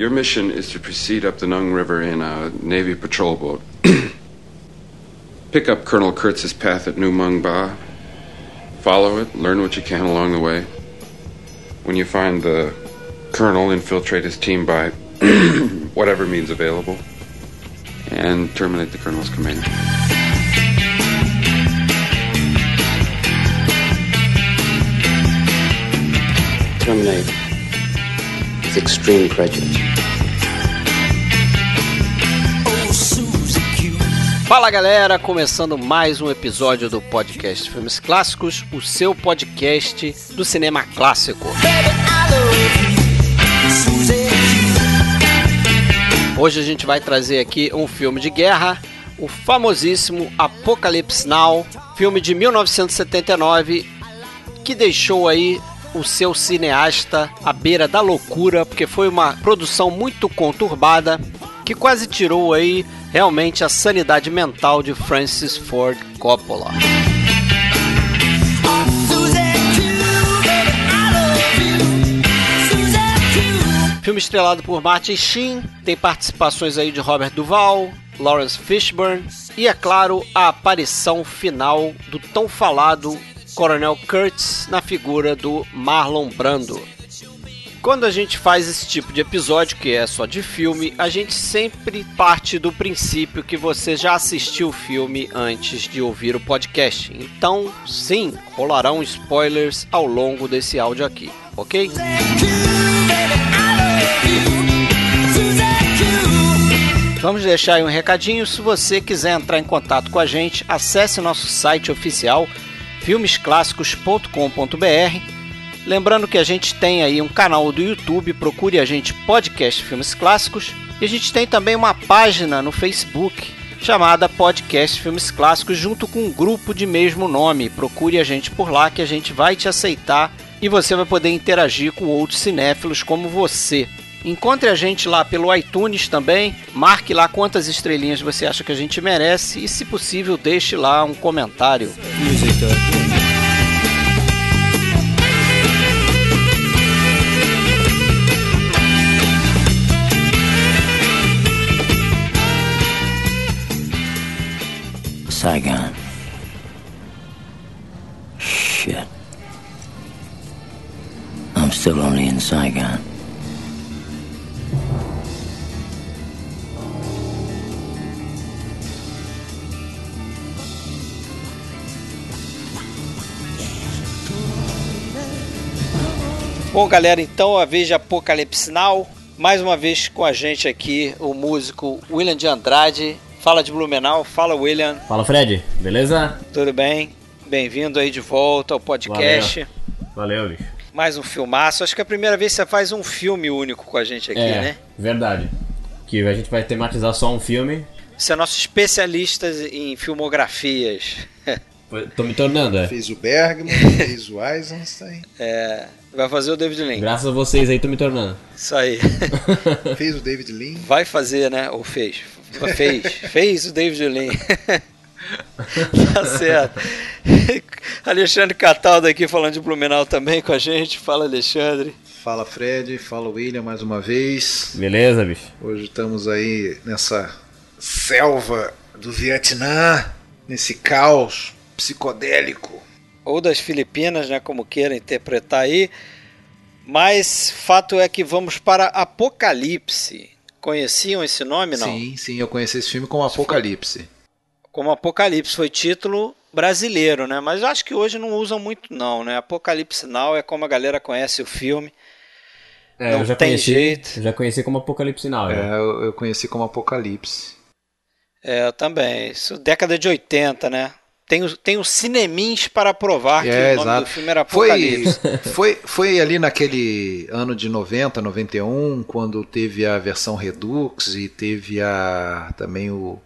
Your mission is to proceed up the Nung River in a Navy patrol boat. Pick up Colonel Kurtz's path at New Mung Ba. Follow it, learn what you can along the way. When you find the colonel, infiltrate his team by whatever means available, and terminate the colonel's command. Terminate extreme prejudice. Fala galera, começando mais um episódio do podcast Filmes Clássicos, o seu podcast do cinema clássico. Hoje a gente vai trazer aqui um filme de guerra, o famosíssimo Apocalipse Now, filme de 1979 que deixou aí o seu cineasta à beira da loucura, porque foi uma produção muito conturbada que quase tirou aí realmente a sanidade mental de Francis Ford Coppola. Filme estrelado por Martin Sheen, tem participações aí de Robert Duval, Lawrence Fishburne e, é claro, a aparição final do tão falado Coronel Kurtz na figura do Marlon Brando. Quando a gente faz esse tipo de episódio, que é só de filme, a gente sempre parte do princípio que você já assistiu o filme antes de ouvir o podcast. Então, sim, rolarão spoilers ao longo desse áudio aqui, ok? Vamos deixar aí um recadinho. Se você quiser entrar em contato com a gente, acesse nosso site oficial filmesclássicos.com.br. Lembrando que a gente tem aí um canal do YouTube, procure a gente Podcast Filmes Clássicos, e a gente tem também uma página no Facebook chamada Podcast Filmes Clássicos, junto com um grupo de mesmo nome. Procure a gente por lá que a gente vai te aceitar e você vai poder interagir com outros cinéfilos como você. Encontre a gente lá pelo iTunes também, marque lá quantas estrelinhas você acha que a gente merece e, se possível, deixe lá um comentário. Saigon. Shit. I'm still only in Saigon. Bom, galera, então a vez de Apocalipse Now. Mais uma vez com a gente aqui o músico William de Andrade. Fala de Blumenau, fala William. Fala Fred, beleza? Tudo bem? Bem-vindo aí de volta ao podcast. Valeu, bicho. Mais um filmaço. Acho que é a primeira vez que você faz um filme único com a gente aqui, é, né? verdade. Que a gente vai tematizar só um filme. Você é nosso especialista em filmografias. Tô me tornando, é. Fez o Bergman, fez o Eisenstein, É, vai fazer o David Lean. Graças a vocês aí, tô me tornando. Isso aí. fez o David Lean. Vai fazer, né? Ou fez. Fez. Fez o David Lean. tá certo. Alexandre Cataldo aqui falando de Blumenau também com a gente. Fala, Alexandre. Fala Fred, fala William mais uma vez. Beleza, bicho? Hoje estamos aí nessa selva do Vietnã, nesse caos psicodélico. Ou das Filipinas, né? Como queira interpretar aí. Mas fato é que vamos para Apocalipse. Conheciam esse nome, não? Sim, sim, eu conheci esse filme como Apocalipse. Como Apocalipse foi título brasileiro, né? Mas acho que hoje não usam muito não, né? Apocalipse Now é como a galera conhece o filme. É, Não eu já tem conheci, jeito. já conheci como Apocalipse Now. É, eu, eu conheci como Apocalipse. É, eu também. Isso década de 80, né? Tem, tem os cinemins para provar que É, o nome exato. do filme era Foi, Apocalipse. foi, foi ali naquele ano de 90, 91, quando teve a versão Redux e teve a, também o,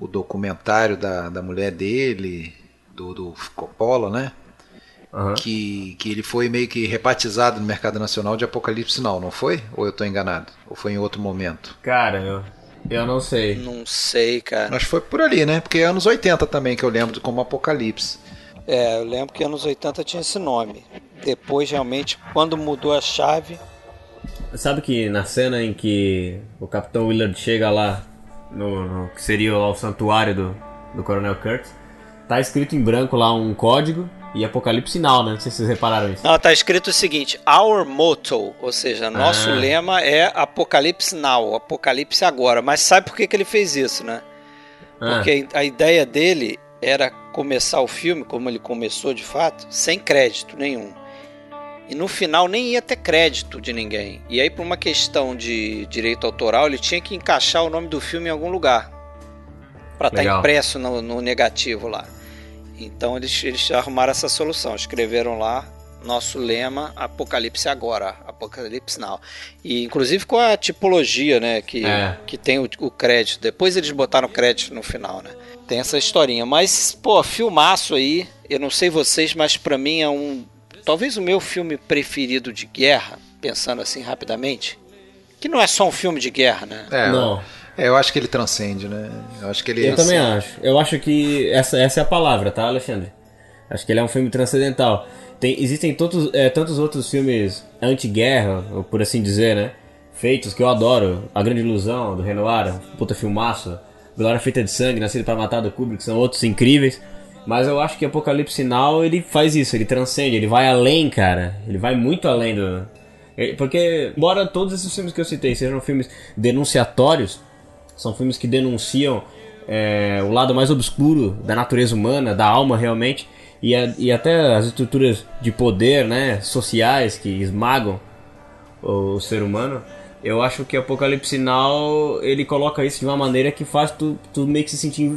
o documentário da, da mulher dele, do, do Coppola, né? Aham. Que, que ele foi meio que rebatizado no mercado nacional de Apocalipse Now, não foi? Ou eu estou enganado? Ou foi em outro momento? Cara, eu, eu não sei. Não sei, cara. Acho que foi por ali, né? Porque é anos 80 também que eu lembro de como Apocalipse. É, eu lembro que anos 80 tinha esse nome. Depois, realmente, quando mudou a chave, sabe que na cena em que o Capitão Willard chega lá, no, no que seria lá o santuário do, do Coronel Kurtz, tá escrito em branco lá um código e Apocalipse Now, né? Não sei se vocês repararam isso. Não, tá escrito o seguinte: Our motto, ou seja, nosso Ah. lema é Apocalipse Now, Apocalipse agora. Mas sabe por que, que ele fez isso, né? Ah, Porque a ideia dele era começar o filme, como ele começou de fato, sem crédito nenhum. E no final nem ia ter crédito de ninguém. E aí, por uma questão de direito autoral, ele tinha que encaixar o nome do filme em algum lugar. Pra estar Legal. impresso no, no negativo lá. Então eles, eles arrumaram essa solução. Escreveram lá nosso lema Apocalipse agora, Apocalipse Now. E inclusive com a tipologia, né, que, É. que tem o, o crédito. Depois eles botaram crédito no final, né? Tem essa historinha, mas pô, filmaço aí. Eu não sei vocês, mas pra mim é um talvez o meu filme preferido de guerra, pensando assim rapidamente, que não é só um filme de guerra, né? É, Não. É, eu acho que ele transcende, né? Eu acho que ele. Eu também acho. Eu acho que essa, essa é a palavra, tá, Alexandre? Acho que ele é um filme transcendental. Tem, existem tantos, é, tantos outros filmes anti-guerra, por assim dizer, né? Feitos que eu adoro. A Grande Ilusão, do Renoir, puta filmaço. Glória Feita de Sangue, Nascido para Matar, do Kubrick, são outros incríveis. Mas eu acho que Apocalipse Now, ele faz isso, ele transcende, ele vai além, cara. Ele vai muito além do... ele- Porque, embora todos esses filmes que eu citei sejam filmes denunciatórios, são filmes que denunciam é, o lado mais obscuro da natureza humana, da alma realmente, e, a- e até as estruturas de poder, né, sociais que esmagam o, ser humano. Eu acho que Apocalipse Now ele coloca isso de uma maneira que faz tu, tu meio que se sentir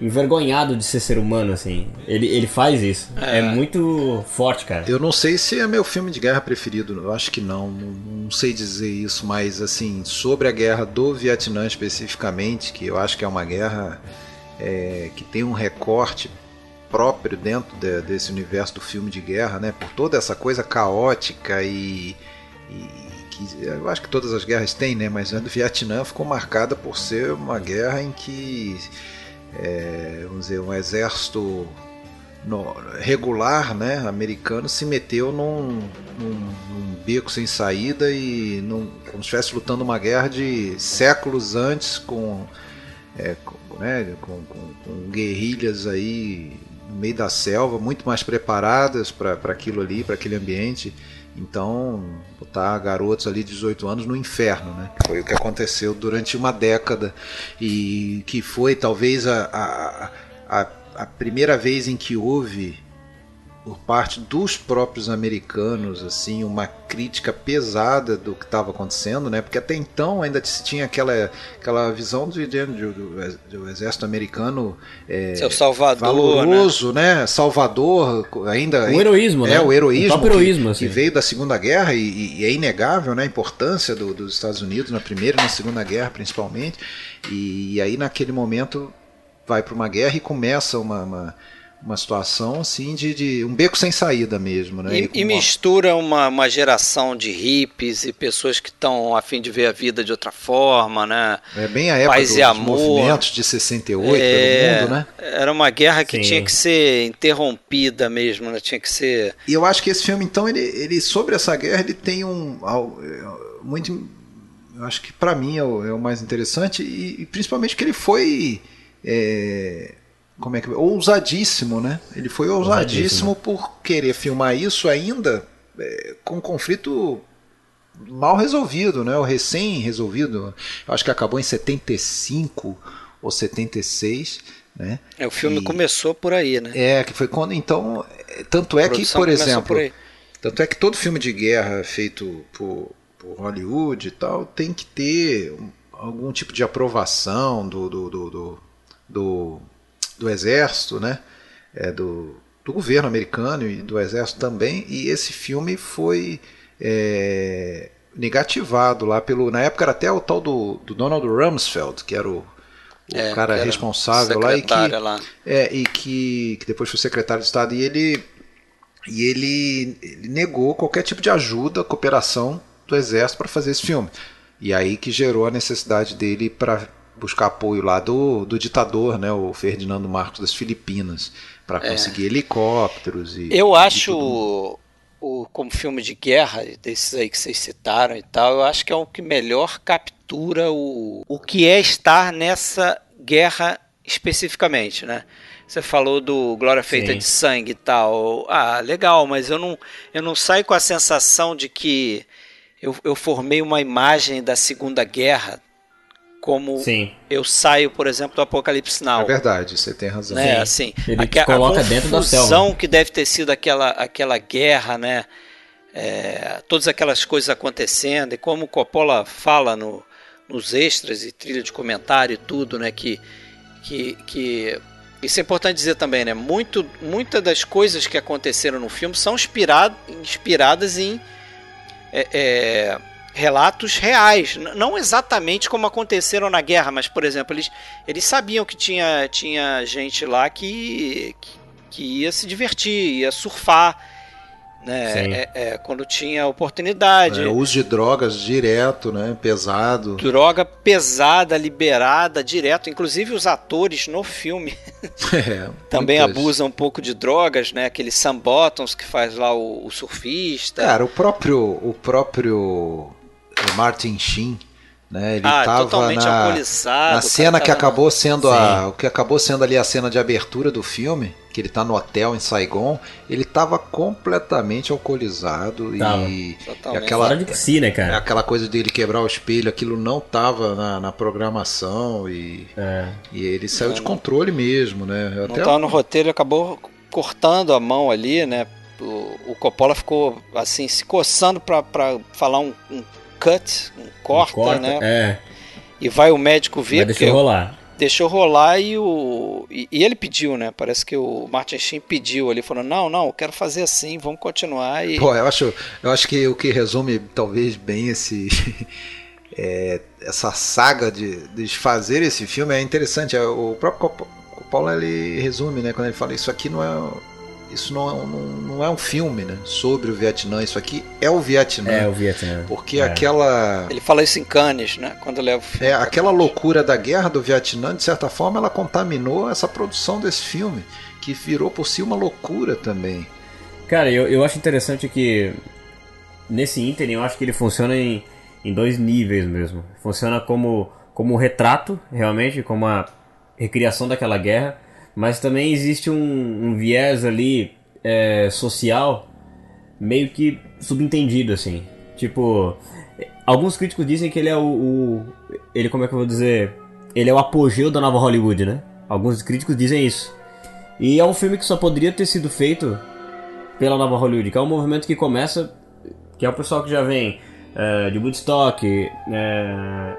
envergonhado de ser ser humano, assim. Ele, ele faz isso. É. muito forte, cara. Eu não sei se é meu filme de guerra preferido, eu acho que não, não, não sei dizer isso, mas assim, sobre a guerra do Vietnã especificamente, que eu acho que é uma guerra é, que tem um recorte próprio dentro de- desse universo do filme de guerra, né? Por toda essa coisa caótica e, e que eu acho que todas as guerras têm, né? Mas a do Vietnã ficou marcada por ser uma guerra em que é, vamos dizer, um exército regular, né, americano, se meteu num, num- num beco sem saída e num, como se estivesse lutando uma guerra de séculos antes com, é, com, né, com- com- com guerrilhas aí no meio da selva, muito mais preparadas para aquilo ali, para aquele ambiente. Então, botar garotos ali de 18 anos no inferno, né? Foi o que aconteceu durante uma década e que foi talvez a, a, a, a primeira vez em que houve por parte dos próprios americanos assim uma crítica pesada do que estava acontecendo, né? Porque até então ainda se tinha aquela aquela visão de, de- do, do- do exército americano é, Seu Salvador, valoroso, né? Salvador, ainda O heroísmo, é né? o heroísmo, O que- heroísmo, que, assim. veio da Segunda Guerra e, e é inegável, né? A importância do- dos Estados Unidos na Primeira e na Segunda Guerra, principalmente. E, aí naquele momento vai para uma guerra e começa uma, uma, uma situação assim de, de um beco sem saída mesmo, né? E, e uma- mistura uma, uma geração de hippies e pessoas que estão a fim de ver a vida de outra forma, né? é bem a época paz do- e dos amor. movimentos de 68 É, pelo mundo, né? Era uma guerra que Sim. tinha que ser interrompida mesmo, né? Tinha que ser. E eu acho que esse filme, então, ele, ele sobre essa guerra, ele tem um é, muito, eu acho que para mim é o, é o mais interessante e, e principalmente que ele foi é, como é que ousadíssimo, né? Ele foi ousadíssimo, Ousadíssimo. por querer filmar isso ainda é, com um conflito mal resolvido, né? O recém resolvido. Eu acho que acabou em 75 ou 76, né? É, o filme E- começou por aí, né? É, que foi quando. Então, tanto é que, por exemplo, por tanto é que todo filme de guerra feito por, por Hollywood e tal tem que ter um- algum tipo de aprovação do, do, do, do, do, do exército, né? É, do, do governo americano e do exército também. E esse filme foi é, negativado lá pelo. Na época era até o tal do, do Donald Rumsfeld, que era o, o É, cara responsável lá e que, lá. é, e que, que depois foi secretário de Estado e ele e ele, ele negou qualquer tipo de ajuda, cooperação do exército para fazer esse filme. E aí que gerou a necessidade dele para buscar apoio lá do, do ditador, né, o Ferdinando Marcos das Filipinas, para conseguir helicópteros e É. Eu e tudo. acho o, como filme de guerra, desses aí que vocês citaram e tal, eu acho que é o que melhor captura o, o que é estar nessa guerra especificamente, né? Você falou do Glória Feita Sim. de Sangue e tal. Ah, legal, mas eu não, eu não saio com a sensação de que eu, eu formei uma imagem da Segunda Guerra como Sim. eu saio, por exemplo, do Apocalipse Now. É verdade, você tem razão. Né? Assim, Ele a, coloca a dentro da selva. que deve ter sido aquela, aquela guerra, né? É, todas aquelas coisas acontecendo e como o Coppola fala no, nos extras e trilha de comentário e tudo, né? Que, que, que isso é importante dizer também, né? Muito, muitas das coisas que aconteceram no filme são inspirado, inspiradas em é, é, relatos reais, não exatamente como aconteceram na guerra, mas por exemplo, eles, eles sabiam que tinha, tinha gente lá que, que, que ia se divertir, ia surfar, né? É, é, quando tinha oportunidade. É, uso de drogas direto, né? Pesado. Droga pesada, liberada, direto. Inclusive os atores no filme é, também muitas. abusam um pouco de drogas, né? Aquele Sam Bottoms que faz lá o, o surfista. Cara, o próprio, o próprio Martin Sheen né? Ele ah, totalmente na, alcoolizado. Na cena que acabou sendo a, o que acabou sendo ali a cena de abertura do filme, que ele tá no hotel em Saigon, ele tava completamente alcoolizado e, e aquela de si, né, cara? aquela coisa dele quebrar o espelho, aquilo não tava na, na programação e, é. e ele saiu não, de controle mesmo, né? Não Até tava no roteiro, acabou cortando a mão ali, né? O, o Coppola ficou assim se coçando para falar um, um cut, um corta, um corta né? É. E vai o médico ver. Mas deixou rolar. Deixou rolar e o. E, e, ele pediu, né? Parece que o Martin Sheen pediu ali, falou: não, não, eu quero fazer assim, vamos continuar. E... Pô, eu acho, eu acho que o que resume talvez bem esse. é, essa saga de, de fazer esse filme é interessante. É, o próprio Coppola ele resume, né? Quando ele fala isso aqui não é isso não, é não, não, é um filme né, sobre o Vietnã, isso aqui é o Vietnã. É o Vietnã. Porque é. aquela. Ele fala isso em Cannes, né? Quando leva o filme. É, aquela Cannes. loucura da guerra do Vietnã, de certa forma, ela contaminou essa produção desse filme, que virou por si uma loucura também. Cara, eu, eu acho interessante que nesse ínterim eu acho que ele funciona em, em dois níveis mesmo. Funciona como, como um retrato, realmente, como uma recriação daquela guerra mas também existe um, um viés ali é, social meio que subentendido, assim. Tipo, alguns críticos dizem que ele é o, o, Ele, como é que eu vou dizer? Ele é o apogeu da nova Hollywood, né? Alguns críticos dizem isso. E é um filme que só poderia ter sido feito pela nova Hollywood, que é um movimento que começa. que é o pessoal que já vem é, de Woodstock, é,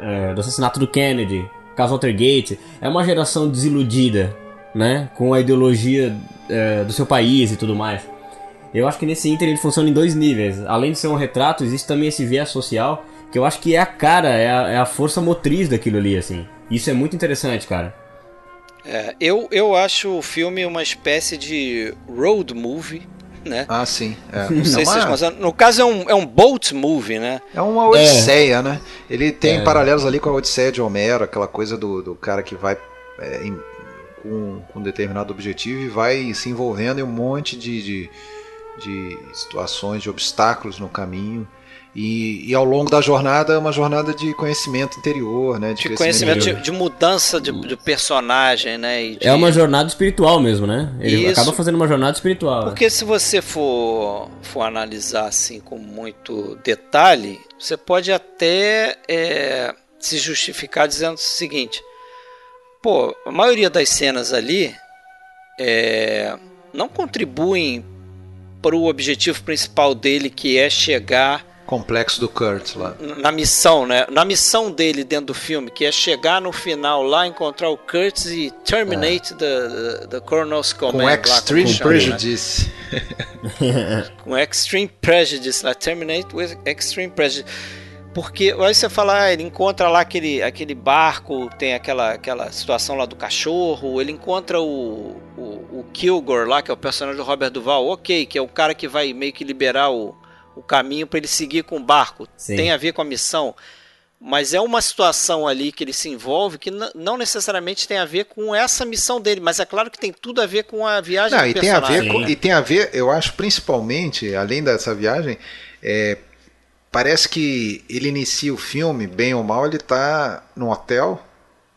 é, do assassinato do Kennedy, caso Watergate. É uma geração desiludida né? Com a ideologia é, do seu país e tudo mais. Eu acho que nesse Inter ele funciona em dois níveis. Além de ser um retrato, existe também esse viés social, que eu acho que é a cara, é a, é a força motriz daquilo ali, assim. Isso é muito interessante, cara. É, eu, eu acho o filme uma espécie de road movie, né? Ah, sim. É. Não sei Não, se vocês, no caso é um, é um boat movie, né? É uma odisseia, é. né? Ele tem é. paralelos ali com a Odisseia de Homero, aquela coisa do, do cara que vai é, em, com, com um determinado objetivo e vai se envolvendo em um monte de, de, de situações, de obstáculos no caminho. E, e, ao longo da jornada é uma jornada de conhecimento interior, né? De, de conhecimento, de, de, mudança de, de, personagem, né? É uma jornada espiritual mesmo, né? Ele Isso. acaba fazendo uma jornada espiritual. Porque se você for, for analisar assim com muito detalhe, você pode até é, se justificar dizendo o seguinte: pô, a maioria das cenas ali é, não contribuem para o objetivo principal dele, que é chegar complexo do Kurt lá. Na missão, né? Na missão dele dentro do filme, que é chegar no final lá, encontrar o Kurt e terminate é. the, the, the Colonel's Command. Com Extreme lá, com Prejudice. Né? com Extreme Prejudice lá, terminate with Extreme Prejudice. Porque aí você fala, ah, ele encontra lá aquele, aquele barco, tem aquela, aquela situação lá do cachorro, ele encontra o, o, o Kilgore lá, que é o personagem do Robert Duval, ok, que é o cara que vai meio que liberar o, o caminho para ele seguir com o barco. Sim. Tem a ver com a missão. mas é uma situação ali que ele se envolve que não necessariamente tem a ver com essa missão dele, mas é claro que tem tudo a ver com a viagem não, do e personagem. Tem a ver com, e tem a ver, eu acho, principalmente, além dessa viagem, é, parece que ele inicia o filme, bem ou mal, ele está num hotel,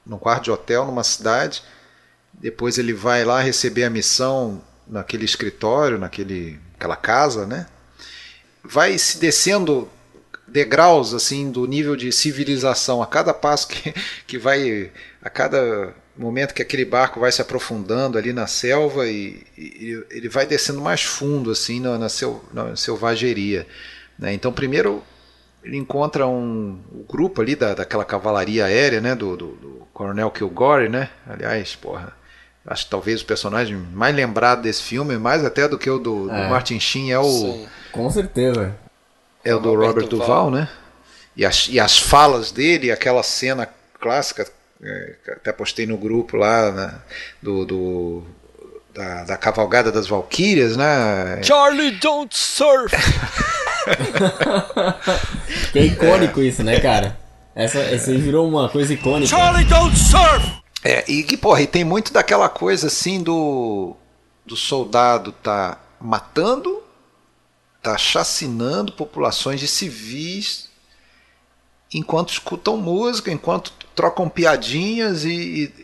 num quarto de hotel, numa cidade, depois ele vai lá receber a missão naquele escritório, naquele, naquela casa, né? Vai se descendo degraus assim do nível de civilização. A cada passo que, que vai a cada momento que aquele barco vai se aprofundando ali na selva e, e ele vai descendo mais fundo assim na, na, na selvageria né? então primeiro ele encontra um, um grupo ali da, daquela cavalaria aérea né do, do, do Coronel Kilgore né aliás porra acho que talvez o personagem mais lembrado desse filme mais até do que o do, é. do Martin Sheen é o Sim. com certeza é o do Robert, Robert Duval, Duval, né? E as, e as falas dele, aquela cena clássica, é, até postei no grupo lá, né, do, do da, da, cavalgada das Valquírias, né? Charlie don't surf! é icônico é. isso, né, cara? Essa, essa virou uma coisa icônica. Charlie don't surf! É, e, e porra, e tem muito daquela coisa assim do, do soldado tá matando está chacinando populações de civis enquanto escutam música, enquanto trocam piadinhas e,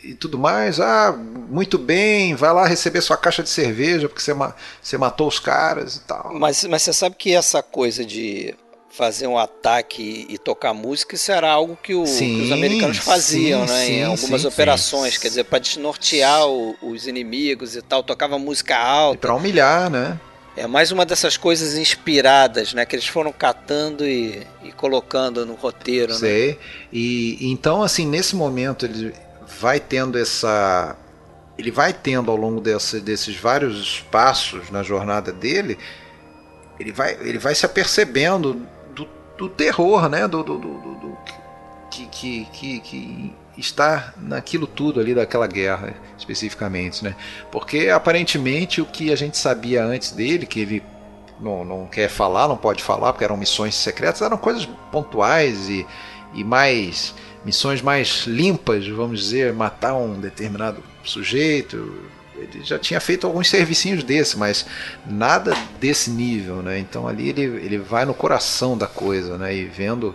e, e, tudo mais. Ah, muito bem, vai lá receber sua caixa de cerveja porque você, você matou os caras e tal. Mas, mas você sabe que essa coisa de fazer um ataque e tocar música, isso era algo que, o, sim, que os americanos faziam, sim, né? Sim, em algumas operações, quer dizer, para desnortear o, os inimigos e tal, tocava música alta. Para humilhar, né? É mais uma dessas coisas inspiradas, né? Que eles foram catando e, e colocando no roteiro. Né? Sei. Né? E então, assim, nesse momento ele vai tendo essa. Ele vai tendo ao longo desse, desses vários passos na jornada dele, ele vai, ele vai se apercebendo do, do terror, né? Do, do, do, do que, que, que, que está naquilo tudo ali daquela guerra especificamente, né? Porque aparentemente o que a gente sabia antes dele, que ele não, não quer falar, não pode falar, porque eram missões secretas, eram coisas pontuais e, e mais missões mais limpas, vamos dizer, matar um determinado sujeito. Ele já tinha feito alguns servicinhos desse, mas nada desse nível, né? Então ali ele, ele vai no coração da coisa, né? E vendo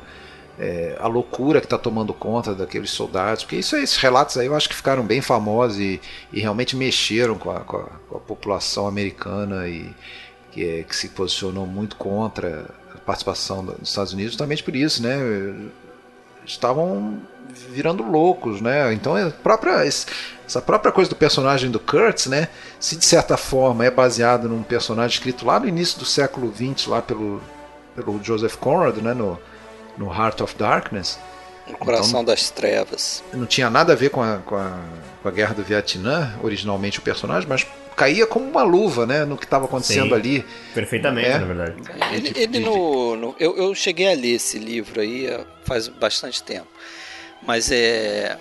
é, a loucura que está tomando conta daqueles soldados, porque isso, esses relatos aí eu acho que ficaram bem famosos e, e realmente mexeram com a, com, a, com a, população americana e que, é, que, se posicionou muito contra a participação dos Estados Unidos, justamente por isso, né? Estavam virando loucos, né? Então própria, essa própria coisa do personagem do Kurtz, né? Se de certa forma é baseado num personagem escrito lá no início do século XX, lá pelo, pelo Joseph Conrad, né? No, no Heart of Darkness. No Coração então, das Trevas. Não tinha nada a ver com a, com, a, com a Guerra do Vietnã, originalmente o personagem, mas caía como uma luva, né, no que estava acontecendo Sim, ali. Perfeitamente, é. na verdade. Ele, ele no, no eu, eu, cheguei a ler esse livro aí faz bastante tempo, mas é,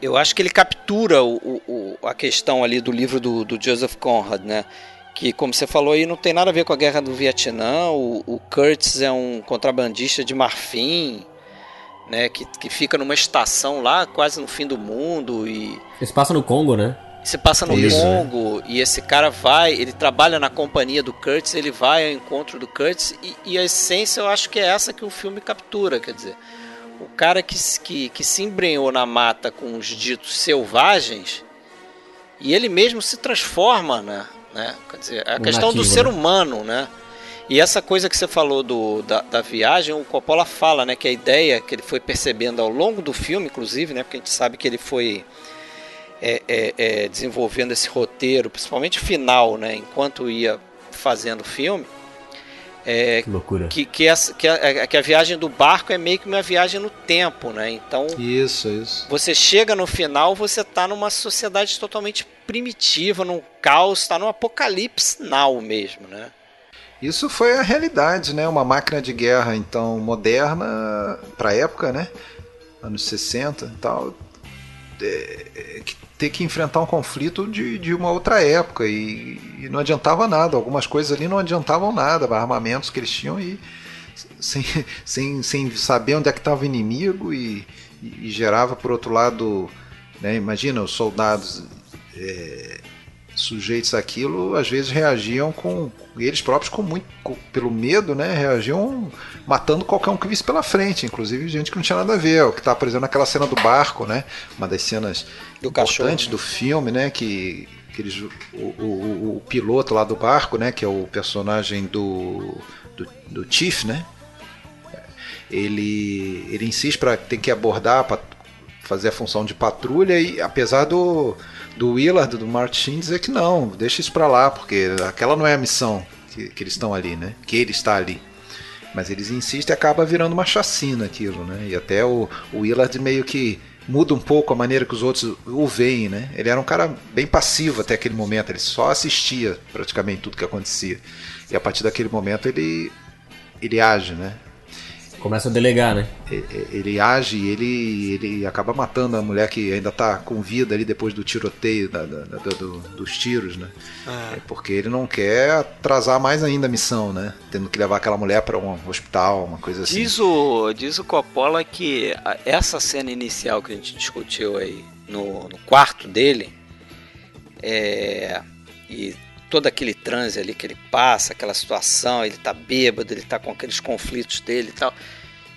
eu acho que ele captura o, o, a questão ali do livro do, do Joseph Conrad, né? Que, como você falou aí, não tem nada a ver com a guerra do Vietnã. O, o Kurtz é um contrabandista de marfim, né, que, que fica numa estação lá, quase no fim do mundo. e Se passa no Congo, né? Se passa no Isso, Congo né? e esse cara vai, ele trabalha na companhia do Kurtz, ele vai ao encontro do Kurtz e, e, a essência eu acho que é essa que o filme captura, quer dizer, o cara que, que, que se embrenhou na mata com os ditos selvagens e ele mesmo se transforma, né? Né? Quer dizer, a questão nativo, do ser né? humano, né? E essa coisa que você falou do, da, da, viagem, o Coppola fala, né, que a ideia que ele foi percebendo ao longo do filme, inclusive, né, porque a gente sabe que ele foi é, é, é, desenvolvendo esse roteiro, principalmente final, né, enquanto ia fazendo o filme, é, que loucura. Que, que, essa, que, a, que a viagem do barco é meio que uma viagem no tempo, né? Então. Isso, isso. Você chega no final, você está numa sociedade totalmente primitiva, num caos, está no apocalipse now mesmo, né? Isso foi a realidade, né? Uma máquina de guerra, então, moderna para a época, né? Anos 60 e tal. É, é, ter que enfrentar um conflito de, de uma outra época e, e, não adiantava nada. Algumas coisas ali não adiantavam nada, armamentos que eles tinham e sem, sem, sem saber onde é que estava o inimigo e, e, e, gerava, por outro lado, né, imagina os soldados é, sujeitos àquilo, às vezes reagiam com eles próprios com muito com, pelo medo, né, reagiam matando qualquer um que visse pela frente, inclusive gente que não tinha nada a ver, o que está, por exemplo, naquela cena do barco, né, uma das cenas do importantes cachorro, do filme, né, que que eles, o, o, o, piloto lá do barco, né, que é o personagem do, do, do Chief, né, ele, ele insiste para ter que abordar para fazer a função de patrulha e apesar do, do Willard, do Martin dizer que não, deixa isso para lá, porque aquela não é a missão que, que eles estão ali, né, que ele está ali. Mas eles insistem e acaba virando uma chacina aquilo, né? E até o, o Willard meio que muda um pouco a maneira que os outros o veem, né? Ele era um cara bem passivo até aquele momento, ele só assistia praticamente tudo que acontecia. E a partir daquele momento ele ele age, né? Começa a delegar, né? Ele, age e ele, ele acaba matando a mulher que ainda está com vida ali depois do tiroteio, da, da, da do, dos tiros, né? Ah. É porque ele não quer atrasar mais ainda a missão, né? Tendo que levar aquela mulher para um hospital, uma coisa assim. Diz o, diz o Coppola que essa cena inicial que a gente discutiu aí no, no quarto dele é, e todo aquele transe ali que ele passa, aquela situação, ele tá bêbado, ele tá com aqueles conflitos dele e tal,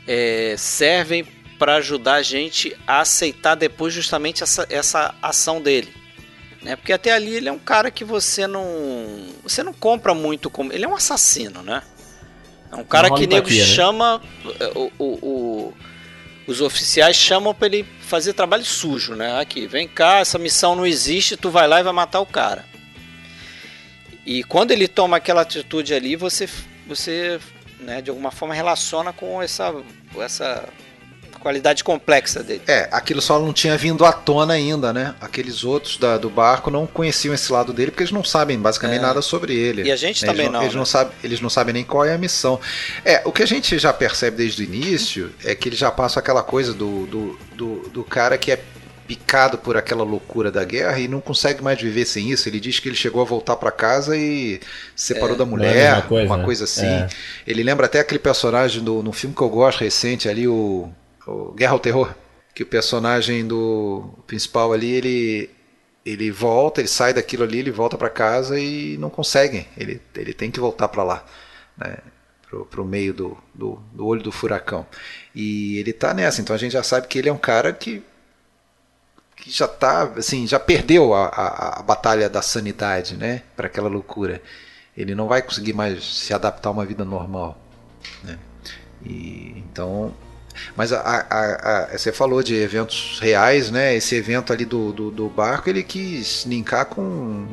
é, servem para ajudar a gente a aceitar depois justamente essa, essa ação dele. Né? Porque até ali ele é um cara que você não. Você não compra muito como. Ele é um assassino, né? É um cara que nego né? chama. O, o, o, os oficiais chamam para ele fazer trabalho sujo, né? Aqui, vem cá, essa missão não existe, tu vai lá e vai matar o cara. E quando ele toma aquela atitude ali, você, você né, de alguma forma relaciona com essa, essa qualidade complexa dele. É, aquilo só não tinha vindo à tona ainda, né? Aqueles outros da, do barco não conheciam esse lado dele porque eles não sabem basicamente é. nada sobre ele. E a gente também eles não. Eles, né? não sabem, eles não sabem nem qual é a missão. É, o que a gente já percebe desde o início é que ele já passa aquela coisa do, do, do, do cara que é picado por aquela loucura da guerra e não consegue mais viver sem isso. Ele diz que ele chegou a voltar para casa e separou é, da mulher, é coisa, uma né? coisa assim. É. Ele lembra até aquele personagem do, no filme que eu gosto recente ali, o, o Guerra ao Terror, que o personagem do principal ali, ele ele volta, ele sai daquilo ali, ele volta para casa e não consegue. Ele, ele tem que voltar para lá, né? para o meio do, do, do olho do furacão. E ele está nessa, então a gente já sabe que ele é um cara que que já tá, assim, já perdeu a, a, a batalha da sanidade, né, para aquela loucura. Ele não vai conseguir mais se adaptar a uma vida normal, né? E então, mas a, a, a, você falou de eventos reais, né? Esse evento ali do, do, do barco, ele quis linkar com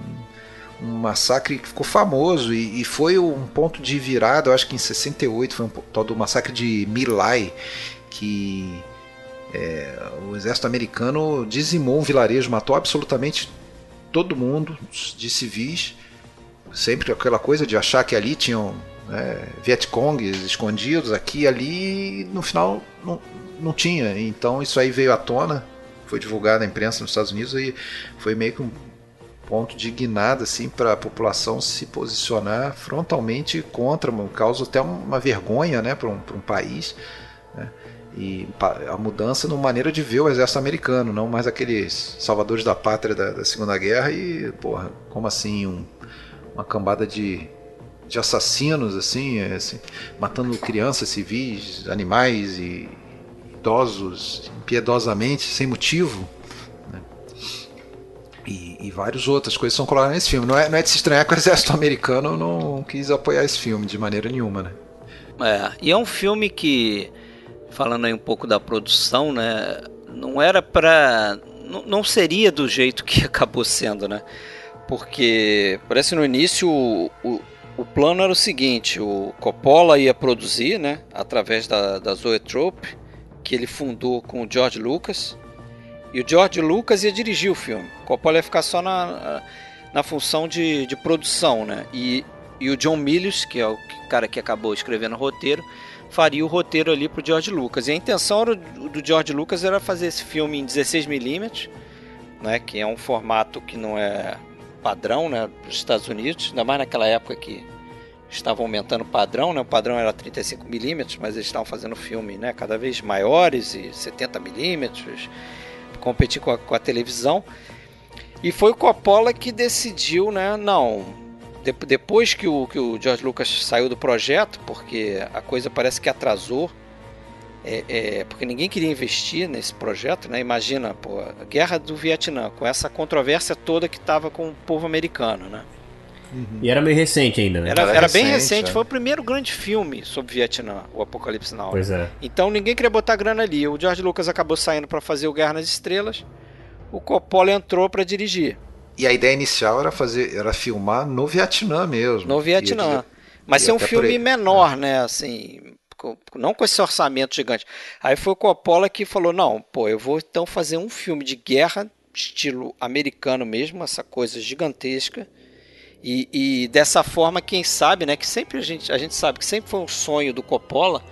um massacre que ficou famoso e, e, foi um ponto de virada, eu acho que em 68 foi um tal do massacre de Milai, que é, o exército americano dizimou um vilarejo, matou absolutamente todo mundo de civis, sempre aquela coisa de achar que ali tinham né, escondidos, aqui e ali, no final não, não tinha. Então isso aí veio à tona, foi divulgado na imprensa nos Estados Unidos e foi meio que um ponto de guinada assim, para a população se posicionar frontalmente contra, causa até uma vergonha né, para um, um país. E a mudança na maneira de ver o exército americano, não mais aqueles salvadores da pátria da, da Segunda Guerra e, porra, como assim um, uma cambada de, de assassinos assim, é, assim, matando crianças, civis, animais e idosos impiedosamente, sem motivo. Né? E, e várias outras coisas são colocadas nesse filme. Não é, não é de se estranhar que o exército americano não quis apoiar esse filme de maneira nenhuma, né? É, e é um filme que falando aí um pouco da produção, né? Não era para não seria do jeito que acabou sendo, né? Porque parece no início o, o, o, plano era o seguinte: o Coppola ia produzir, né? Através da, da Zoetrope, que ele fundou com o George Lucas, e o George Lucas ia dirigir o filme. O Coppola ia ficar só na, na função de, de produção, né? E, e o John Milius, que é o cara que acabou escrevendo o roteiro, faria o roteiro ali pro George Lucas. E a intenção era, do George Lucas era fazer esse filme em 16mm, né, que é um formato que não é padrão né, Estados Unidos, ainda mais naquela época que estavam aumentando o padrão, né? O padrão era 35mm, mas eles estavam fazendo filme, né? Cada vez maiores e 70mm, competir com a, com a televisão. E foi o Coppola que decidiu, né? Não, de, depois que o, que o George Lucas saiu do projeto, porque a coisa parece que atrasou, é, é, porque ninguém queria investir nesse projeto, né? Imagina, pô, a guerra do Vietnã, com essa controvérsia toda que estava com o povo americano, né? Uhum. E era meio recente ainda, né? Era, era, era bem recente, é. foi o primeiro grande filme sobre Vietnã, o Apocalipse Now. Pois é. Então ninguém queria botar grana ali. O George Lucas acabou saindo para fazer o Guerra nas Estrelas, o Coppola entrou para dirigir. E a ideia inicial era fazer, era filmar no Vietnã mesmo. No Vietnã. Mas ser um filme menor, é. né? Assim, não com esse orçamento gigante. Aí foi o Coppola que falou: não, pô, eu vou então fazer um filme de guerra, estilo americano mesmo, essa coisa gigantesca. E, e, dessa forma, quem sabe, né? Que sempre a gente, a gente sabe que sempre foi um sonho do Coppola,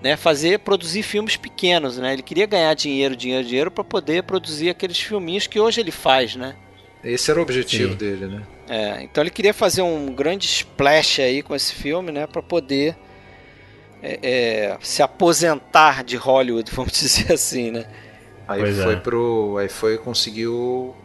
né? Fazer, produzir filmes pequenos, né? Ele queria ganhar dinheiro, dinheiro, dinheiro para poder produzir aqueles filminhos que hoje ele faz, né? Esse era o objetivo Sim. dele, né? É, então ele queria fazer um grande splash aí com esse filme, né? Para poder é, é, se aposentar de Hollywood, vamos dizer assim, né? Aí pois foi é. pro, aí foi conseguiu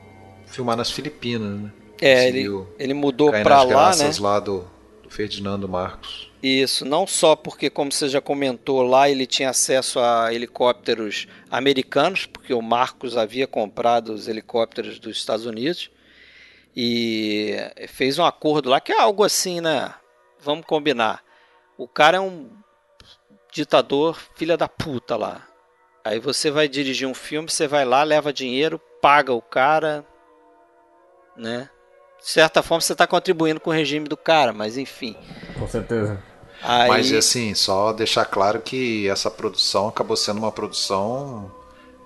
filmar nas Filipinas, né? É, ele, ele mudou para lá, né? lá do, do Ferdinando Marcos. Isso, não só porque, como você já comentou, lá ele tinha acesso a helicópteros americanos, porque o Marcos havia comprado os helicópteros dos Estados Unidos e fez um acordo lá que é algo assim, né? Vamos combinar. O cara é um ditador, filha da puta lá. Aí você vai dirigir um filme, você vai lá, leva dinheiro, paga o cara, né? De certa forma você está contribuindo com o regime do cara, mas enfim. Com certeza. Aí... Mas assim, só deixar claro que essa produção acabou sendo uma produção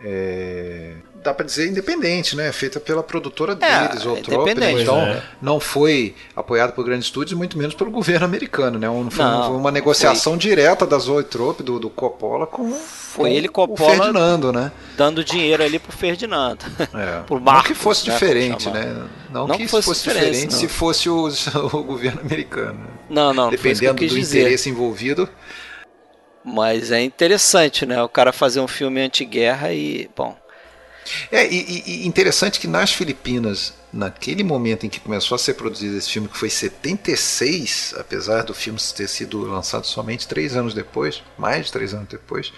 é, dá para dizer independente, né? Feita pela produtora é, deles, o Trope, então é. não foi apoiado por grandes estúdios, muito menos pelo governo americano, né? Não foi não, uma negociação foi... direta da Zoetrope, do, do Coppola, com, foi com ele Coppola o Ferdinando, né? Dando dinheiro ali pro Ferdinando. É. por Marcos, não que fosse né, diferente, né? Não, não que, fosse, fosse diferente não. se fosse o, o governo americano. Não, não. Dependendo do dizer. interesse envolvido. Mas é interessante, né? O cara fazer um filme anti-guerra e, bom. É, e, e, interessante que nas Filipinas, naquele momento em que começou a ser produzido esse filme, que foi 76, apesar do filme ter sido lançado somente três anos depois, mais de três anos depois,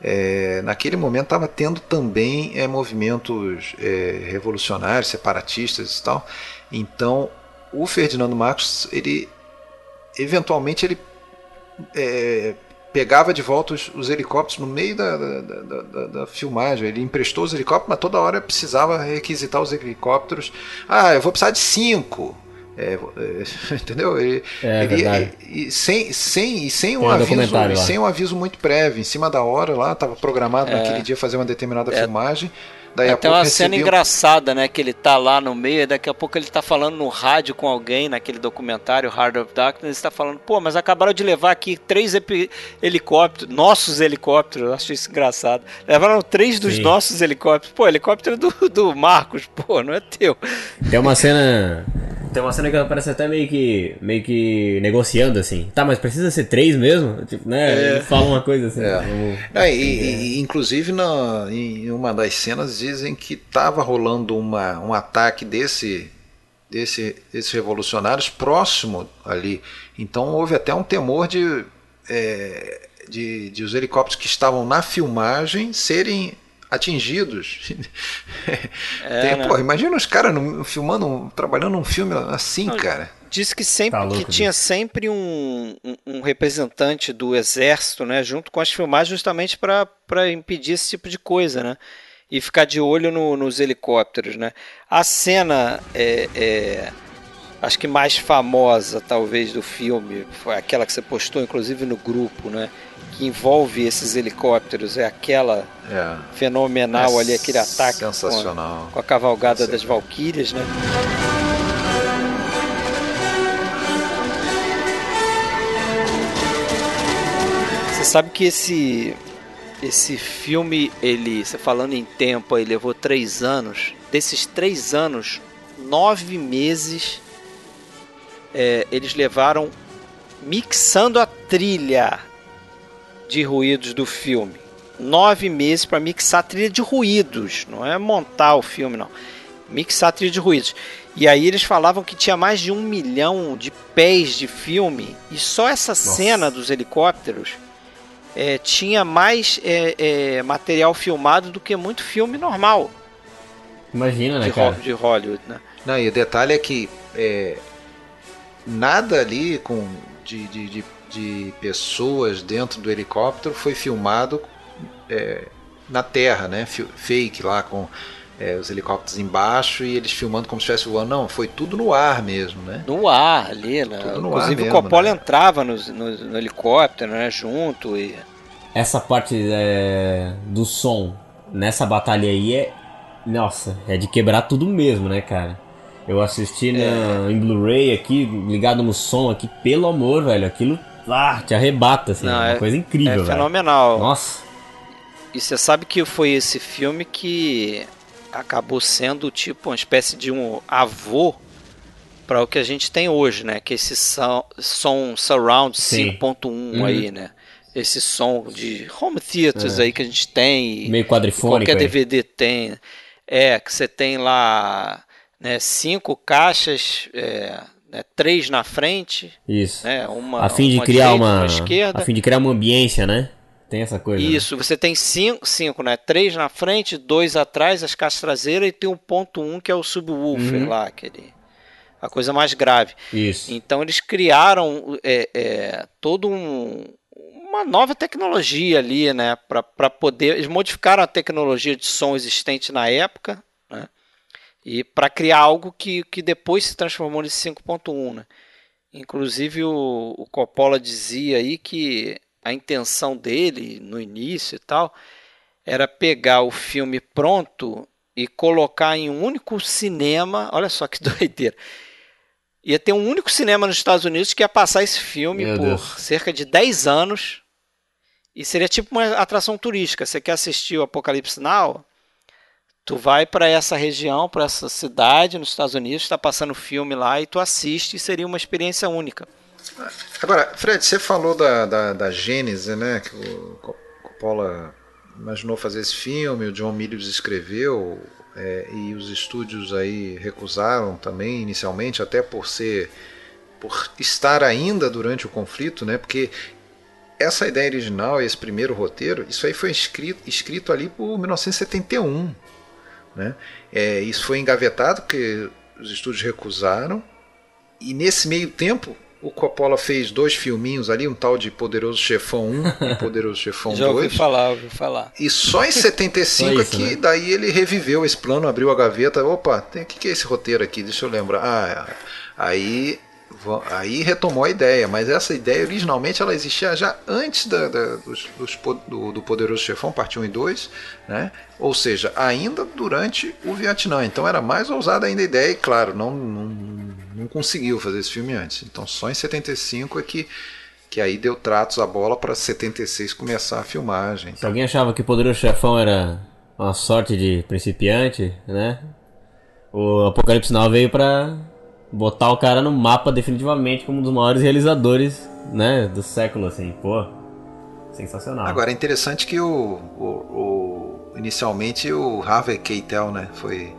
é, naquele momento estava tendo também é, movimentos é, revolucionários, separatistas e tal. Então, o Ferdinando Marcos, ele eventualmente ele é, pegava de volta os, os helicópteros no meio da, da, da, da, filmagem. Ele emprestou os helicópteros, mas toda hora precisava requisitar os helicópteros. Ah, eu vou precisar de cinco. É, é, entendeu? Ele, é, ele, e, sem, sem, sem um aviso, sem um aviso muito prévio, em cima da hora lá, estava programado é. naquele dia fazer uma determinada é. filmagem. Daí Tem uma cena engraçada, né? Que ele tá lá no meio, e daqui a pouco ele tá falando no rádio com alguém naquele documentário Hard of Darkness, está falando, pô, mas acabaram de levar aqui três helicópteros, nossos helicópteros, eu acho isso engraçado. Levaram três dos Sim. nossos helicópteros. Pô, helicóptero do, do Marcos, pô, não é teu. Tem uma cena. Tem uma cena que parece até meio que. meio que negociando assim. Tá, mas precisa ser três mesmo? Tipo, né? É. Fala uma coisa assim. É. Vamos... É, e, e, inclusive na, em uma das cenas dizem que estava rolando uma, um ataque desse, desse, desses revolucionários próximo ali. Então houve até um temor de, é, de, de os helicópteros que estavam na filmagem serem atingidos. É, Tem, né? pô, imagina os caras filmando, trabalhando um filme assim, Não, cara. Disse que sempre tá que tinha sempre um, um, um, representante do exército, né, junto com as filmagens, justamente para impedir esse tipo de coisa, né? E ficar de olho no, nos helicópteros, né? A cena é, é, acho que mais famosa talvez do filme foi aquela que você postou inclusive no grupo, né? Que envolve esses helicópteros é aquela é. fenomenal é ali aquele ataque sensacional. Com, a, com a cavalgada das Valquírias, né? Você sabe que esse esse filme, ele, você falando em tempo, ele levou três anos. Desses três anos, nove meses é, eles levaram mixando a trilha de ruídos do filme. Nove meses para mixar a trilha de ruídos, não é montar o filme, não. Mixar a trilha de ruídos. E aí eles falavam que tinha mais de um milhão de pés de filme. E só essa Nossa. cena dos helicópteros é, tinha mais é, é, material filmado do que muito filme normal. Imagina, né, de, cara? De Hollywood, né? Não, e o detalhe é que é, nada ali com de, de, de, de, pessoas dentro do helicóptero foi filmado é, na terra, né? Fake lá com é, os helicópteros embaixo e eles filmando como se estivesse voando. Não, foi tudo no ar mesmo, né? No ar ali, né? Inclusive o Coppola né? entrava no, no, no, helicóptero, né? Junto e... Essa parte é, do som nessa batalha aí é... Nossa, é de quebrar tudo mesmo, né, cara? Eu assisti na, é. em Blu-ray aqui, ligado no som aqui, pelo amor, velho, aquilo ah, te arrebata, assim, Não, é uma é, coisa incrível, é velho. fenomenal. Nossa. E você sabe que foi esse filme que acabou sendo tipo uma espécie de um avô para o que a gente tem hoje, né? Que esse som, som surround 5.1 uhum. aí, né? Esse som de home theaters é. aí que a gente tem. Meio quadrifônico. Qualquer DVD tem. É, que você tem lá né, cinco caixas, é, né, três na frente. Isso. Né, uma, a fim de criar direita, uma, uma esquerda. A fim de criar uma ambiência, né? Tem essa coisa. Né? Isso, né? você tem cinco, cinco, né? Três na frente, dois atrás, as caixas traseiras e tem um ponto um que é o subwoofer uhum. lá, aquele a coisa mais grave. Isso. Então eles criaram é, é, todo um, uma nova tecnologia ali, né? Para poder. Eles modificaram a tecnologia de som existente na época, né? E para criar algo que, que depois se transformou nesse 5.1, né? Inclusive o, o Coppola dizia aí que a intenção dele no início e tal era pegar o filme pronto e colocar em um único cinema. Olha só que doideira. Ia ter um único cinema nos Estados Unidos que ia passar esse filme Meu por Deus. cerca de 10 anos. E seria tipo uma atração turística. Você quer assistir o Apocalipse Now? Tu vai para essa região, para essa cidade nos Estados Unidos, está passando filme lá e tu assiste e seria uma experiência única. Agora, Fred, você falou da, da, da Gênese, né? Que o Coppola imaginou fazer esse filme, o John Milius escreveu, é, e os estúdios aí recusaram também inicialmente, até por ser por estar ainda durante o conflito, né? Porque essa ideia original, esse primeiro roteiro, isso aí foi escrito, escrito ali por 1971, né? É, isso foi engavetado porque os estúdios recusaram e nesse meio tempo o Coppola fez dois filminhos ali, um tal de Poderoso Chefão 1 e Poderoso Chefão Já 2. Já ouvi falar, ouvi falar. E só em 75 aqui, é né? daí ele reviveu esse plano, abriu a gaveta. Opa, o que, que é esse roteiro aqui? Deixa eu lembrar. Ah, aí aí retomou a ideia, mas essa ideia originalmente ela existia já antes da, da dos, dos, do, do, Poderoso Chefão, parte 1 e 2, né? ou seja, ainda durante o Vietnã. Então era mais ousada ainda a ideia, e claro, não, não, não conseguiu fazer esse filme antes. Então só em 75 é que, que aí deu tratos a bola para 76 começar a filmagem. Se alguém achava que Poderoso Chefão era uma sorte de principiante, né? O Apocalipse Now veio para botar o cara no mapa definitivamente como um dos maiores realizadores, né, do século, assim, pô, sensacional. Agora é interessante que o, o, o inicialmente o Harvey Keitel, né, foi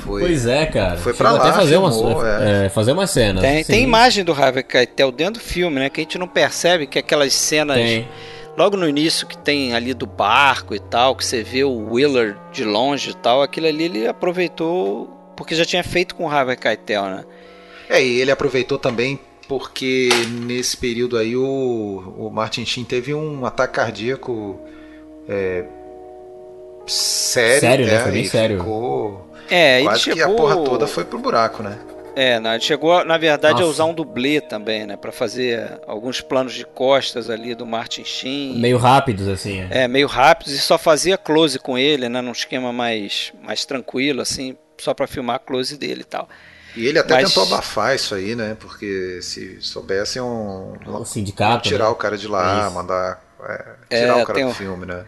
foi, pois é, cara. Foi pra lá, até fazer, filmou, uma, é. É, fazer uma cena. Tem, tem imagem do Harvey Keitel dentro do filme, né? Que a gente não percebe que aquelas cenas tem. logo no início que tem ali do barco e tal, que você vê o Wheeler de longe e tal, aquilo ali ele aproveitou porque já tinha feito com o Harvey Keitel, né? É, e ele aproveitou também porque nesse período aí o, o Martin Sheen teve um ataque cardíaco é, sério, sério né? Foi bem sério. Ficou é, quase chegou... que a porra toda foi pro buraco, né? É, ele chegou, na verdade, Nossa. a usar um dublê também, né? Pra fazer alguns planos de costas ali do Martin Sheen. Meio rápidos, assim. É, é meio rápidos e só fazia close com ele, né? Num esquema mais, mais tranquilo, assim, só para filmar a close dele e tal. E ele até Mas... tentou abafar isso aí, né? Porque se soubessem um, um sindicato, tirar né? o cara de lá, Isso. mandar é, tirar é, o cara do um... filme, né?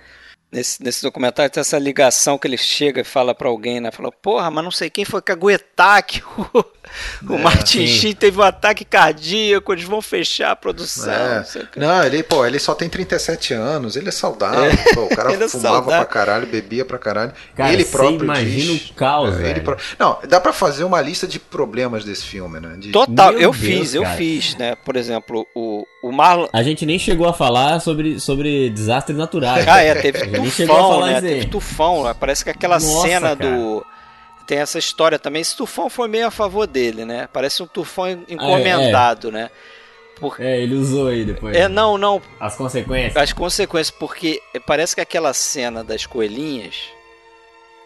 Nesse, nesse documentário tem essa ligação que ele chega e fala para alguém, né? Fala, porra, mas não sei quem foi caguetar que o, o É, Martin. Sheen teve um ataque cardíaco, eles vão fechar a produção. É. não sei o que. Não, ele, pô, ele só tem 37 anos, ele é saudável. pô, o cara Ele é fumava saudável. pra caralho, bebia pra caralho. Cara, ele próprio imagina diz- o caos, É, ele velho. pró- Não, dá pra fazer uma lista de problemas desse filme, né? De- Total, Meu eu Deus, fiz, eu cara. fiz, né? Por exemplo, o, o Marlon. A gente nem chegou a falar sobre, sobre desastres naturais. Ah, é, teve A tufão, né? Teve tufão, né? parece que aquela Nossa, cena cara. do. Tem essa história também. Esse tufão foi meio a favor dele, né? Parece um tufão encomendado, né? Por... É, ele usou aí depois. É, não, não. As consequências. As consequências, porque parece que aquela cena das coelhinhas,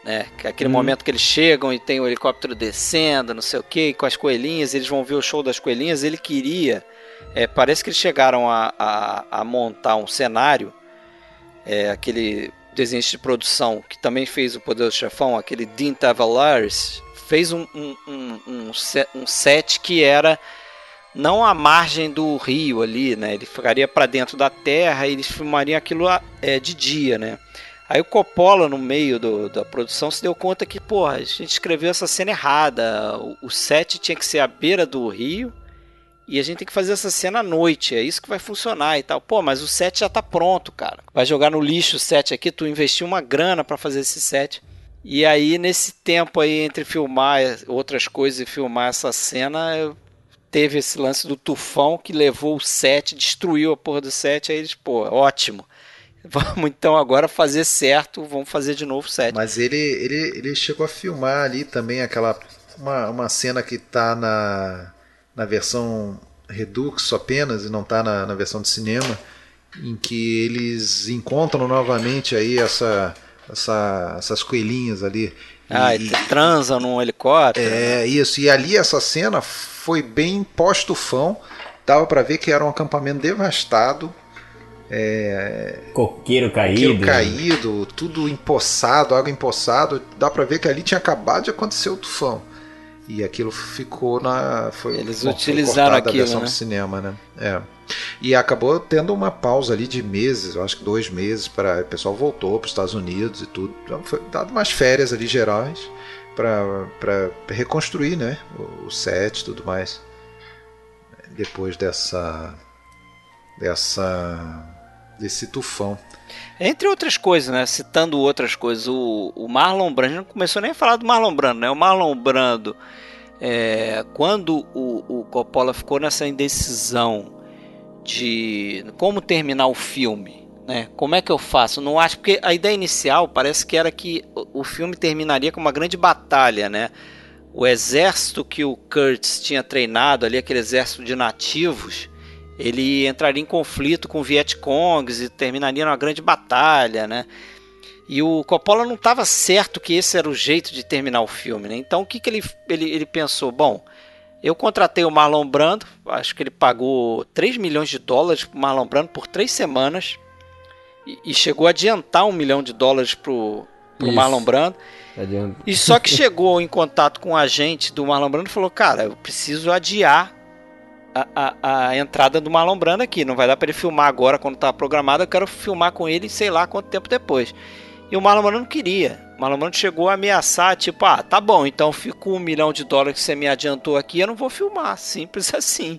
né? É aquele Hum. momento que eles chegam e tem o helicóptero descendo, não sei o que, com as coelhinhas, eles vão ver o show das coelhinhas. Ele queria. é, parece que eles chegaram a, a, a montar um cenário, é, aquele desenhista de produção que também fez o Poder do Chefão, aquele Dean Tavares, fez um, um, um, um, se- um set que era não à margem do rio ali, né? Ele ficaria para dentro da terra e eles filmariam aquilo é, de dia, né? Aí o Coppola, no meio do- da produção, se deu conta que, porra, a gente escreveu essa cena errada. O, o set tinha que ser à beira do rio e a gente tem que fazer essa cena à noite. É isso que vai funcionar e tal. Pô, mas o set já tá pronto, cara. Vai jogar no lixo o set aqui, tu investiu uma grana para fazer esse set. E aí, nesse tempo aí, entre filmar outras coisas e filmar essa cena, teve esse lance do tufão que levou o set, destruiu a porra do set. Aí eles, pô, ótimo. Vamos então agora fazer certo, vamos fazer de novo o set. Mas ele, ele, ele chegou a filmar ali também aquela. Uma, uma cena que tá na, na versão Redux apenas e não tá na, na versão de cinema, em que eles encontram novamente aí essa, essa, essas coelhinhas ali. E- Ah, e transa num helicóptero. É, isso. E ali essa cena foi bem pós-tufão. Dava pra ver que era um acampamento devastado, Coqueiro caído. aquilo caído, tudo empoçado, água empoçado. Dá pra ver que ali tinha acabado de acontecer o tufão. E aquilo ficou na. Foi, Eles foi utilizaram da aquilo, versão né? do cinema, né? É. E acabou tendo uma pausa ali de meses, eu acho que dois meses, para o pessoal voltou para os Estados Unidos e tudo. Então foi dado umas férias ali gerais para reconstruir, né? O, o set e tudo mais. Depois dessa. dessa. desse tufão. Entre outras coisas, né? Citando outras coisas, o, o Marlon Brando, não começou nem a falar do Marlon Brando, né? O Marlon Brando, é, quando o, o Coppola ficou nessa indecisão de como terminar o filme, né? Como é que eu faço? Não acho, porque a ideia inicial parece que era que o filme terminaria com uma grande batalha, né? O exército que o Kurtz tinha treinado ali, aquele exército de nativos, ele entraria em conflito com Vietcongs e terminaria numa grande batalha, né? E o Coppola não estava certo que esse era o jeito de terminar o filme, né? Então o que, que ele, ele, ele pensou? Bom, eu contratei o Marlon Brando, acho que ele pagou 3 milhões de dólares para o Marlon Brando por três semanas e, e chegou a adiantar um milhão de dólares pro, pro Isso. Marlon Brando. Adianta. E só que chegou em contato com o agente do Marlon Brando e falou: Cara, eu preciso adiar a, a, a entrada do Marlon Brando aqui. Não vai dar para ele filmar agora quando tá programado. Eu quero filmar com ele sei lá quanto tempo depois. E o Marlon Brando não queria. O Marlon Brando chegou a ameaçar: Tipo, ah, tá bom, então fica um milhão de dólares que você me adiantou aqui. Eu não vou filmar. Simples assim.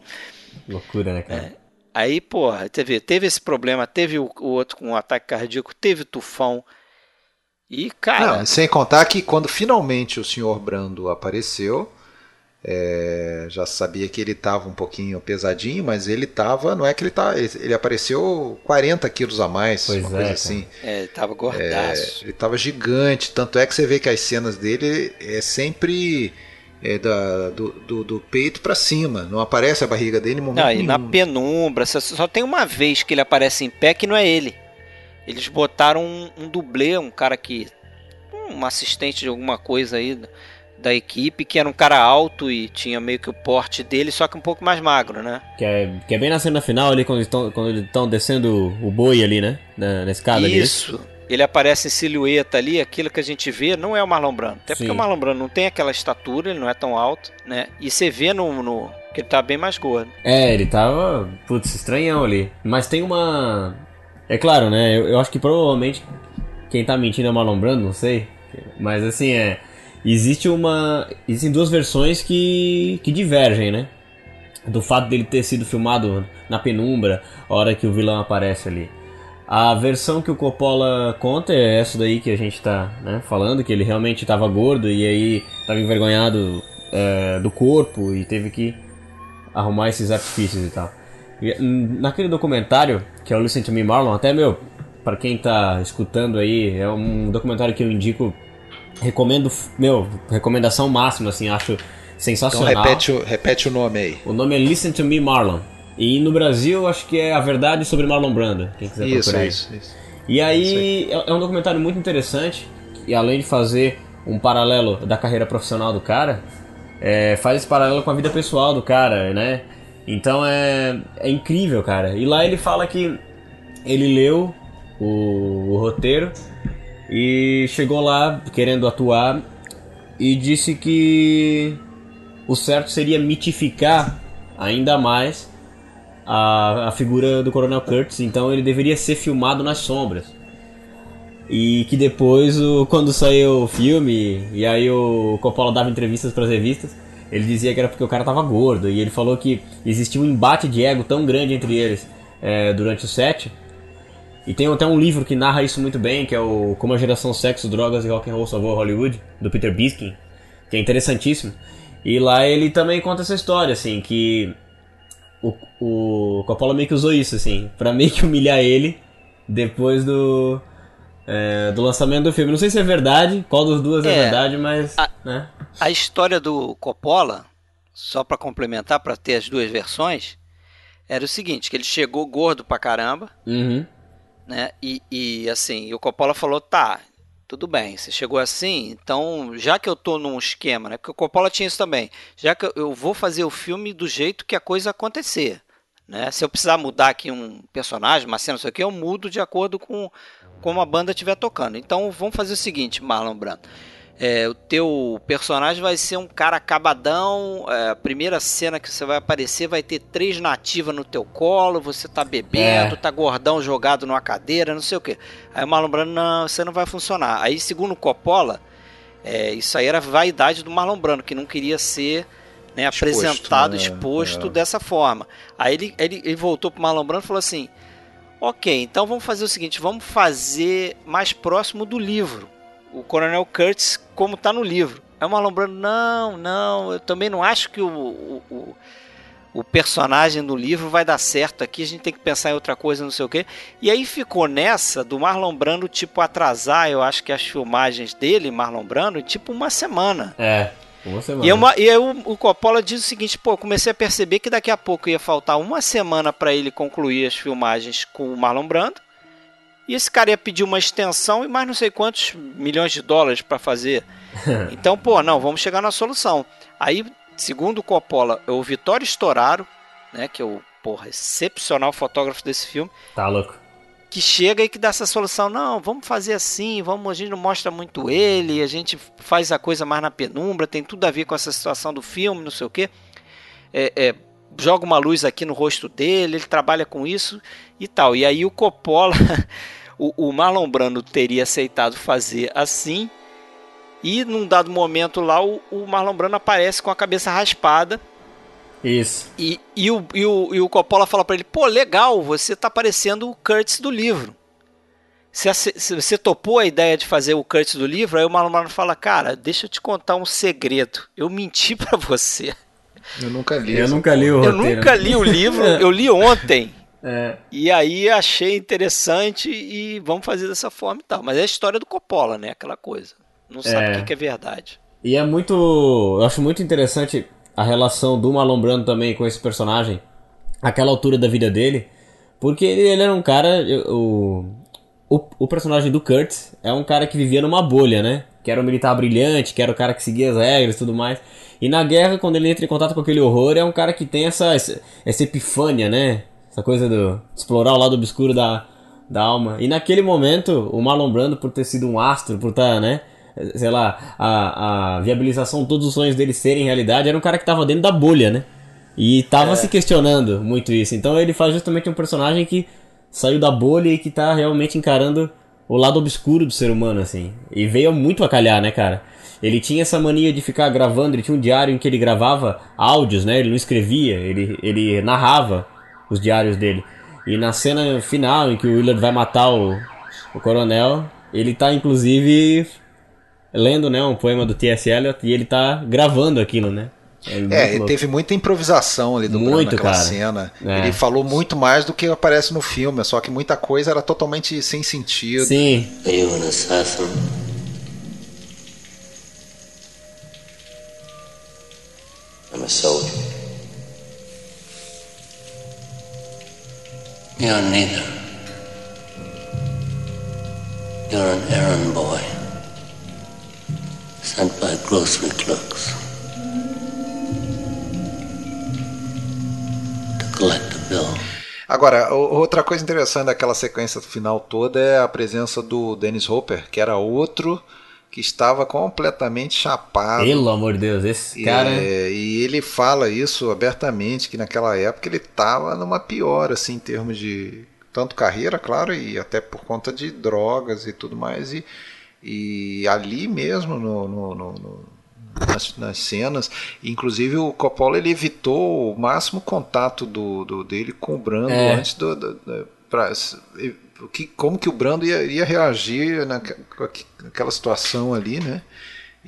Loucura, né, cara? Aí, porra, teve, teve esse problema. Teve o, o outro com um ataque cardíaco. Teve tufão. E, cara. Não, sem contar que quando finalmente o senhor Brando apareceu, é, já sabia que ele estava um pouquinho pesadinho, mas ele estava, não é que ele tá, ele, ele apareceu 40 quilos a mais, Pois uma é, coisa assim. É, ele tava É, gordaço. ele estava gigante, tanto é que você vê que as cenas dele é sempre é, da, do, do, do peito para cima, não aparece a barriga dele em momento Não, e na nenhum. penumbra, só, só tem uma vez que ele aparece em pé que não é ele. Eles botaram um, um dublê, um cara que. um assistente de alguma coisa aí da- equipe, que era um cara alto e tinha meio que o porte dele, só que um pouco mais magro, né? Que, é, que é bem na cena final ali, quando eles estão descendo o boi ali, né? Na, na escada ali. Isso. Ele aparece em silhueta ali, aquilo que a gente vê não é o Marlon Brando. Até porque Sim. o Marlon Brando não tem aquela estatura, ele não é tão alto, né? E você vê no, no que ele tá bem mais gordo. É, ele tava, putz, estranhão ali. Mas tem uma. É claro, né? Eu, eu acho que provavelmente quem tá mentindo é o Marlon Brando, não sei. Mas assim, é. Existe uma. Existem duas versões que, que divergem, né? Do fato dele ter sido filmado na penumbra, a hora que o vilão aparece ali. A versão que o Coppola conta é essa daí que a gente tá né, falando, que ele realmente estava gordo e aí estava envergonhado é, do corpo e teve que arrumar esses artifícios e tal. E, naquele documentário, que é o Listen to Me Marlon, até meu, para quem tá escutando aí, é um documentário que eu indico, recomendo, meu, recomendação máxima, assim, acho sensacional. Então repete o, repete o nome aí. O nome é Listen to Me Marlon. E no Brasil, acho que é A Verdade sobre Marlon Brando, quem quiser Isso, procurar. isso, isso. E aí, é é um documentário muito interessante, e além de fazer um paralelo da carreira profissional do cara, é, faz esse paralelo com a vida pessoal do cara, né? Então é, é incrível, cara. E lá ele fala que ele leu o, o roteiro e chegou lá querendo atuar e disse que o certo seria mitificar ainda mais a, a figura do Coronel Kurtz, então ele deveria ser filmado nas sombras. E que depois, o, quando saiu o filme, e aí o Coppola dava entrevistas para as revistas, ele dizia que era porque o cara tava gordo, e ele falou que existia um embate de ego tão grande entre eles é, durante o set. E tem até um livro que narra isso muito bem, que é o Como a Geração Sexo, Drogas e Rock and Roll Salvou Hollywood, do Peter Biskin, que é interessantíssimo. E lá ele também conta essa história, assim, que o, o Coppola meio que usou isso, assim, pra meio que humilhar ele depois do, é, do lançamento do filme. Não sei se é verdade, qual dos duas é, É, verdade, mas. a- né? A história do Coppola, só pra complementar, pra ter as duas versões, era o seguinte, que ele chegou gordo pra caramba, Uhum. Né? E, e assim, o Coppola falou, tá, tudo bem, você chegou assim, então já que eu tô num esquema, né? Porque o Coppola tinha isso também, já que eu, eu vou fazer o filme do jeito que a coisa acontecer, né? Se eu precisar mudar aqui um personagem, uma cena, não sei o que, eu mudo de acordo com como a banda estiver tocando. Então vamos fazer o seguinte, Marlon Brando. É, o teu personagem vai ser um cara acabadão. é, a primeira cena que você vai aparecer vai ter três nativas no teu colo. Você tá bebendo, É. tá gordão jogado numa cadeira, não sei o que. Aí o Marlon Brando, não, isso aí não vai funcionar. Aí, segundo o Coppola, é, isso aí era vaidade do Marlon Brando, que não queria ser né, Exposto, apresentado, né? exposto É. dessa forma. Aí ele, ele, ele voltou pro Marlon Brando e falou assim: Ok, então vamos fazer o seguinte: vamos fazer mais próximo do livro. O Coronel Kurtz, como tá no livro. Aí o Marlon Brando, não, não, eu também não acho que o, o, o, o personagem do livro vai dar certo aqui, a gente tem que pensar em outra coisa, não sei o quê. E aí ficou nessa do Marlon Brando, tipo, atrasar, eu acho que as filmagens dele, Marlon Brando, tipo uma semana. É, uma semana. E, é uma- e aí o, o Coppola diz o seguinte, pô, eu comecei a perceber que daqui a pouco ia faltar uma semana para ele concluir as filmagens com o Marlon Brando. E esse cara ia pedir uma extensão e mais não sei quantos milhões de dólares para fazer. Então, pô, não, vamos chegar na solução. Aí, segundo o Coppola, é o Vitório Storaro, né, que é o, porra, excepcional fotógrafo desse filme, Tá louco. que chega e que dá essa solução. Não, vamos fazer assim, vamos, a gente não mostra muito ele, a gente faz a coisa mais na penumbra, tem tudo a ver com essa situação do filme, não sei o quê. É, é, joga uma luz aqui no rosto dele, ele trabalha com isso e tal. E aí o Coppola, o, o Marlon Brando teria aceitado fazer assim. E num dado momento lá, o, o Marlon Brando aparece com a cabeça raspada Isso. e, e, o, e, o, e o Coppola fala pra ele: pô, legal, você tá parecendo o Kurtz do livro. Se você topou a ideia de fazer o Kurtz do livro, aí o Marlon Brando fala: cara, deixa eu te contar um segredo. Eu menti pra você. Eu nunca li. Eu nunca li o Eu roteiro. nunca li o livro, eu li ontem. É, E aí achei interessante e vamos fazer dessa forma e tal. Mas é a história do Coppola, né? Aquela coisa. Não sabe É. o que é verdade. E é muito. Eu acho muito interessante a relação do Marlon Brando também com esse personagem, aquela altura da vida dele, porque ele, ele era um cara. O, o, o personagem do Kurtz é um cara que vivia numa bolha, né? Que era um militar brilhante, que era o cara que seguia as regras e tudo mais. E na guerra, quando ele entra em contato com aquele horror, é um cara que tem essa, essa, epifânia, né? Essa coisa do explorar o lado obscuro da, da alma. E naquele momento, o Marlon Brando, por ter sido um astro, por estar, né? Sei lá, a, a viabilização de todos os sonhos dele serem realidade, era um cara que tava dentro da bolha, né? E tava se questionando muito isso. Então ele faz justamente um personagem que saiu da bolha e que tá realmente encarando o lado obscuro do ser humano, assim. E veio muito a calhar, né, cara? Ele tinha essa mania de ficar gravando, ele tinha um diário em que ele gravava áudios, né? Ele não escrevia, ele, ele narrava os diários dele. E na cena final em que o Willard vai matar o, o coronel, ele tá inclusive lendo, né, um poema do T.S. Eliot e ele tá gravando aquilo, né? É, é teve muita improvisação ali do muito, naquela cara. cena. É. Ele falou muito mais do que aparece no filme, só que muita coisa era totalmente sem sentido. Sim. Are you an assassin? I'm a soldier. You're neither. You're an errand boy. Sent by grocery clerks. Collect the bill. Agora, outra coisa interessante daquela sequência final toda é a presença do Dennis Hopper, que era outro que estava completamente chapado. Pelo amor de Deus, esse cara. É, e ele fala isso abertamente, que naquela época ele estava numa pior, assim, em termos de. Tanto carreira, claro, e até por conta de drogas e tudo mais. E, e ali mesmo, no, no, no, nas, nas, cenas, inclusive o Coppola ele evitou o máximo contato do, do dele com o Brando é. antes do. do, do pra, o que, como que o Brando ia, ia reagir naquela situação ali, né?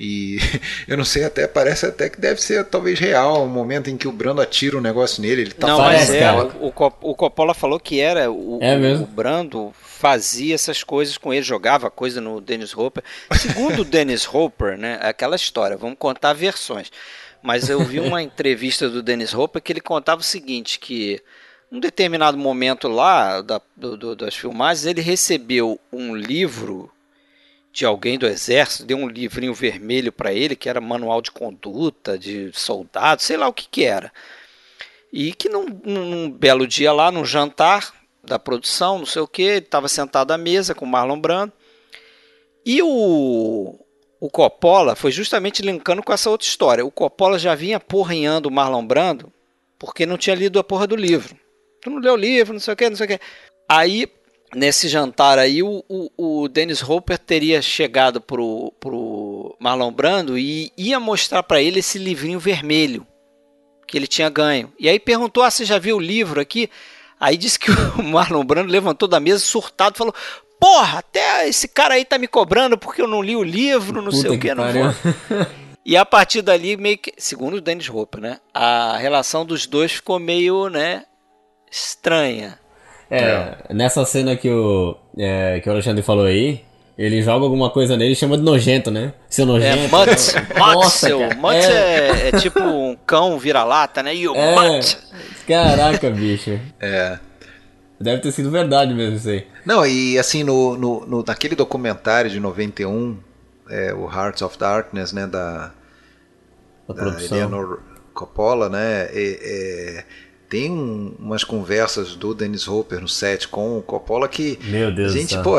E eu não sei, até parece até que deve ser talvez real o momento em que o Brando atira um negócio nele. Ele tá não, mas é, o, o Coppola falou que era o, é o, o Brando fazia essas coisas com ele, jogava coisa no Dennis Hopper. Segundo o Dennis Hopper, né, aquela história, vamos contar versões. Mas eu vi uma entrevista do Dennis Hopper que ele contava o seguinte, que um determinado momento lá da, do, do, das filmagens, ele recebeu um livro de alguém do exército, deu um livrinho vermelho para ele, que era manual de conduta de soldado, sei lá o que que era. E que num, num belo dia lá, num jantar da produção, não sei o que, ele estava sentado à mesa com o Marlon Brando, e o, o Coppola foi justamente linkando com essa outra história. O Coppola já vinha porrinhando o Marlon Brando porque não tinha lido a porra do livro tu não leu o livro, não sei o que, não sei o que. Aí, nesse jantar aí, o, o, o Dennis Hopper teria chegado pro, pro Marlon Brando e ia mostrar para ele esse livrinho vermelho que ele tinha ganho. E aí perguntou: ah, você já viu o livro aqui? Aí disse que o Marlon Brando levantou da mesa surtado falou: Porra, até esse cara aí tá me cobrando porque eu não li o livro, não Puta sei o que, que não vou. E a partir dali, meio que, segundo o Dennis Hopper, né? A relação dos dois ficou meio, né? estranha. É, é, nessa cena que o, é, que o Alexandre falou aí, ele joga alguma coisa nele e chama de nojento, né? Seu nojento. É, Mutz. Mutz, Mutz é. É, é, tipo um cão vira-lata, né? E o é, Mutz. Caraca, bicho. É. Deve ter sido verdade mesmo isso aí. Não, e assim, no, no, no naquele documentário de 91, é, o Hearts of Darkness, né, da, da, da Eleanor Coppola, né, é, é tem um, umas conversas do Dennis Hopper no set com o Coppola que Meu Deus a gente, pô,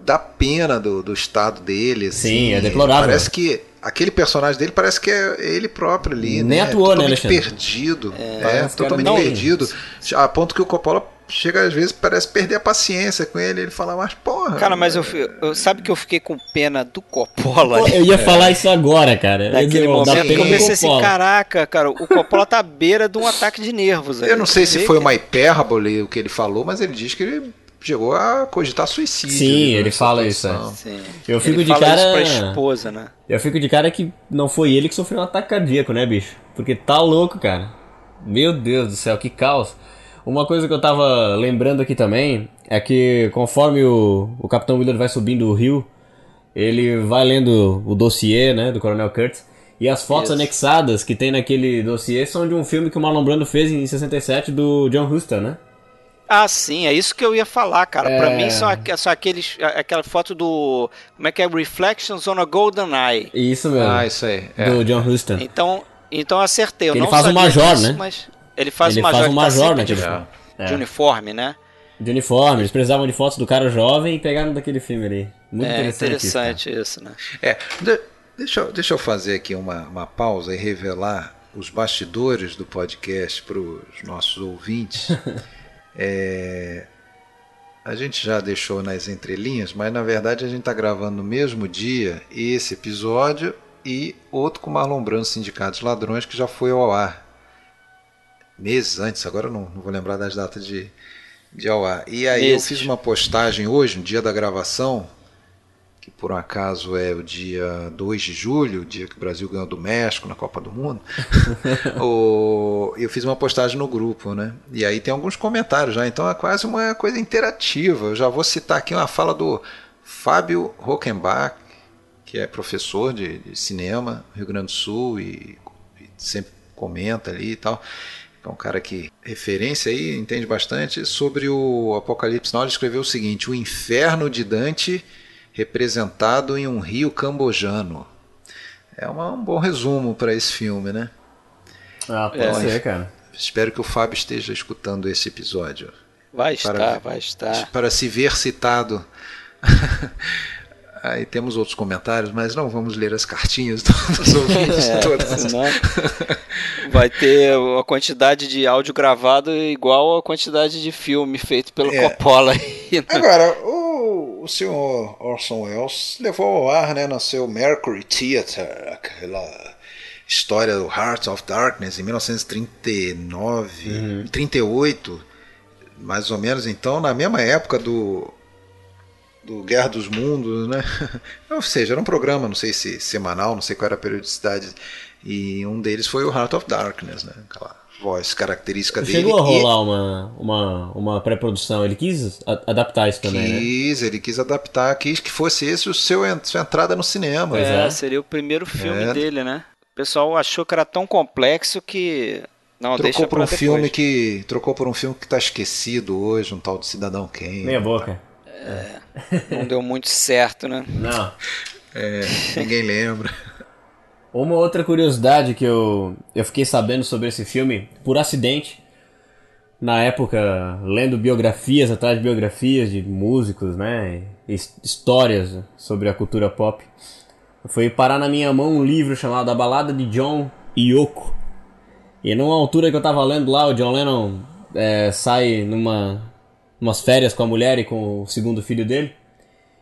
dá pena do, do estado dele. Assim, Sim, é deplorável. Parece que aquele personagem dele parece que é ele próprio ali. Nem né? atuou, totalmente né, perdido. É, é totalmente perdido. A ponto que o Coppola chega às vezes parece perder a paciência com ele. Ele fala, mas porra. Cara, mas eu, eu sabe que eu fiquei com pena do Coppola. Pô, eu ia é. falar isso agora, cara. Naquele momento eu comecei assim, caraca, cara, o Coppola tá à beira de um ataque de nervos. Aí. Eu não sei se foi uma hipérbole o que ele falou, mas ele diz que ele chegou a cogitar suicídio. Sim, ele fala isso. É. Eu fico ele de cara. Isso pra esposa, né? Eu fico de cara que não foi ele que sofreu um ataque cardíaco, né, bicho? Porque tá louco, cara. Meu Deus do céu, que caos. Uma coisa que eu tava lembrando aqui também é que conforme o, o Capitão Willard vai subindo o rio, ele vai lendo o dossiê, né, do Coronel Kurtz, e as fotos Isso. anexadas que tem naquele dossiê são de um filme que o Marlon Brando fez em 67 do John Huston, né? Ah, sim, é isso que eu ia falar, cara. É... Pra mim são, são aqueles, aquela foto do. Como é que é? Reflections on a Golden Eye. Isso mesmo. Ah, isso aí. É. Do John Huston. Então, então acertei. Eu ele faz o Major, disso, né? Mas ele faz ele o Major, faz o major tá de. É. De uniforme, né? De uniforme, eles precisavam de fotos do cara jovem e pegaram daquele filme ali. Muito é, interessante. interessante isso, isso, né? É, deixa, eu, deixa eu fazer aqui uma, uma pausa e revelar os bastidores do podcast para os nossos ouvintes. é, a gente já deixou nas entrelinhas, mas na verdade a gente está gravando no mesmo dia esse episódio e outro com Marlon Brando, Sindicatos Ladrões, que já foi ao ar meses antes, agora eu não, não vou lembrar das datas de, de ao ar. E aí Meses. eu fiz uma postagem hoje, no dia da gravação, que por um acaso é o dia 2 de julho, o dia que o Brasil ganhou do México na Copa do Mundo. o, eu fiz uma postagem no grupo, né? E aí tem alguns comentários já, então é quase uma coisa interativa. Eu já vou citar aqui uma fala do Fábio Rockenbach, que é professor de, de cinema no Rio Grande do Sul e, e sempre comenta ali e tal. É um cara que referência aí, entende bastante sobre o Apocalipse Now. Ele escreveu o seguinte: O inferno de Dante representado em um rio cambojano. É uma- um bom resumo para esse filme, né? Ah, pode É. ser, cara. Espero que o Fábio esteja escutando esse episódio. Vai estar, Para- vai estar. Para se ver citado. Aí temos outros comentários, mas não vamos ler as cartinhas dos ouvintes É, todas. senão vai ter a quantidade de áudio gravado igual a quantidade de filme feito pelo É. Coppola aí. né? Agora, o, o senhor Orson Welles levou ao ar, né, no seu Mercury Theatre, aquela história do Heart of Darkness em 1939, 38, mais ou menos, então, na mesma época do do Guerra dos Mundos, né? Ou seja, era um programa, não sei se semanal, não sei qual era a periodicidade, e um deles foi o Heart of Darkness, né? Aquela voz característica dele. Chegou a E- rolar uma, uma, uma pré-produção. Ele quis a- adaptar isso também, né? Quis, ele quis adaptar, quis que fosse esse o seu sua entrada no cinema. Pois É, é. seria o primeiro filme É. dele, né? O pessoal achou que era tão complexo que. Não, deixa Trocou por pra um depois. filme que trocou por um filme que está esquecido hoje, um tal de Cidadão Kane. Meia boca. Não deu muito certo, né? Não. É, ninguém lembra. Uma outra curiosidade que eu, eu fiquei sabendo sobre esse filme por acidente. Na época, lendo biografias atrás de biografias de músicos, né? his- Histórias sobre a cultura pop. Foi parar na minha mão um livro chamado A Balada de John e Yoko. E numa altura que eu tava lendo lá, o John Lennon é, sai numa umas férias com a mulher e com o segundo filho dele.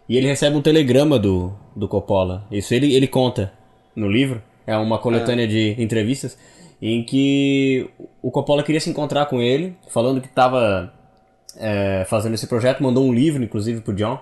E ele recebe um telegrama do, do Coppola. Isso ele, ele conta no livro. É uma coletânea de entrevistas em que o Coppola queria se encontrar com ele, falando que estava fazendo esse projeto, mandou um livro, inclusive, pro John,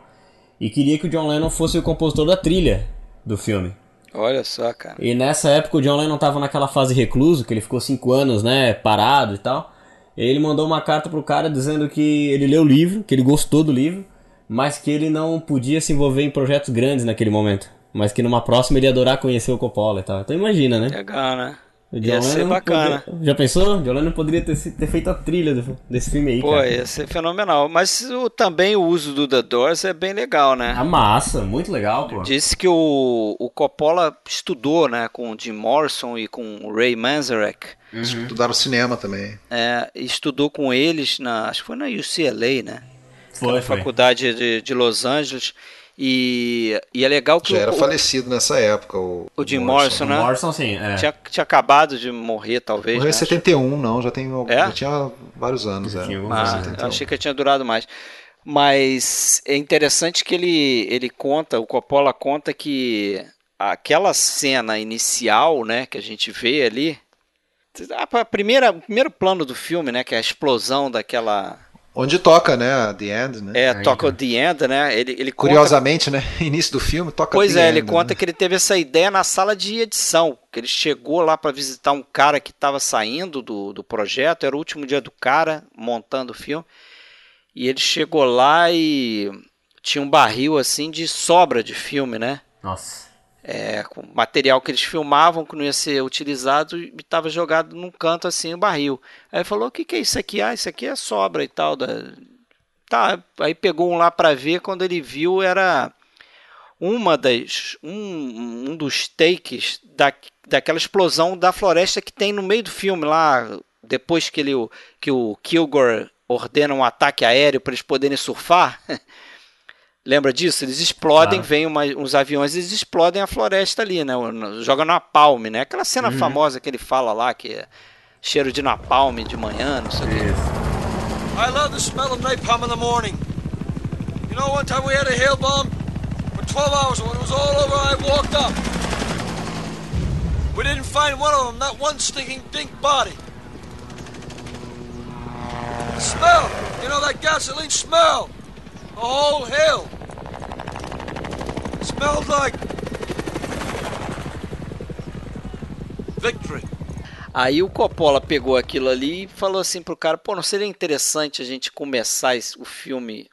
e queria que o John Lennon fosse o compositor da trilha do filme. Olha só, cara. E nessa época o John Lennon tava naquela fase recluso, que ele ficou cinco anos, né, parado e tal. Ele mandou uma carta pro cara dizendo que ele leu o livro, que ele gostou do livro, mas que ele não podia se envolver em projetos grandes naquele momento. Mas que numa próxima ele ia adorar conhecer o Coppola e tal. Então imagina, né? Legal, né? O Ia ser bacana. poder- Já pensou? John Lennon poderia ter, se- ter feito a trilha do- desse filme aí, Pô, cara. ia ser fenomenal. Mas o, também o uso do The Doors é bem legal, né? A massa, muito legal, pô. Disse que o, o Coppola estudou, né, com o Jim Morrison e com o Ray Manzarek. Estudaram cinema também. É, estudou com eles na, acho que foi na UCLA, né? Foi, na foi. faculdade de, de Los Angeles. E, e é legal que Já era o, falecido nessa época. O, o Jim Morrison, O né? Morrison, sim, é. Tinha, tinha acabado de morrer, talvez. Morreu em né? 71, não, já, tem, É? já tinha vários anos. É. Ah, eu achei que tinha durado mais. Mas é interessante que ele, ele conta, o Coppola conta que aquela cena inicial, né, que a gente vê ali, a primeira, o primeiro plano do filme, né, que é a explosão daquela Onde toca, né? The End, né? é of the End, né? Ele, ele conta Curiosamente, né? Início do filme toca Pois The é, ele End, conta né? que ele teve essa ideia na sala de edição, que ele chegou lá para visitar um cara que estava saindo do, do projeto, era o último dia do cara montando o filme, e ele chegou lá e tinha um barril assim de sobra de filme, né? Nossa. É, com material que eles filmavam que não ia ser utilizado e estava jogado num canto assim o barril. Aí falou: o que, que é isso aqui? Ah, isso aqui é sobra e tal. Da... Tá, aí pegou um lá para ver, quando ele viu era uma das um, um dos takes da, daquela explosão da floresta que tem no meio do filme lá, depois que ele que o Kilgore ordena um ataque aéreo para eles poderem surfar. Lembra disso? Eles explodem, vem uma- uns aviões, eles explodem a floresta ali, né? Joga napalm, né? Aquela cena Uhum. famosa que ele fala lá, que é cheiro de napalm de manhã, não sei o quê. I love the smell of napalm in the morning. You know, one time we had a hail bomb for 12 hours. When it was all over, I walked up. We didn't find one of them, not one stinking dink body. The smell, you know that gasoline smell. The whole hill. Smelled like victory. Aí o Coppola pegou aquilo ali e falou assim pro cara, pô, não seria interessante a gente começar esse- o filme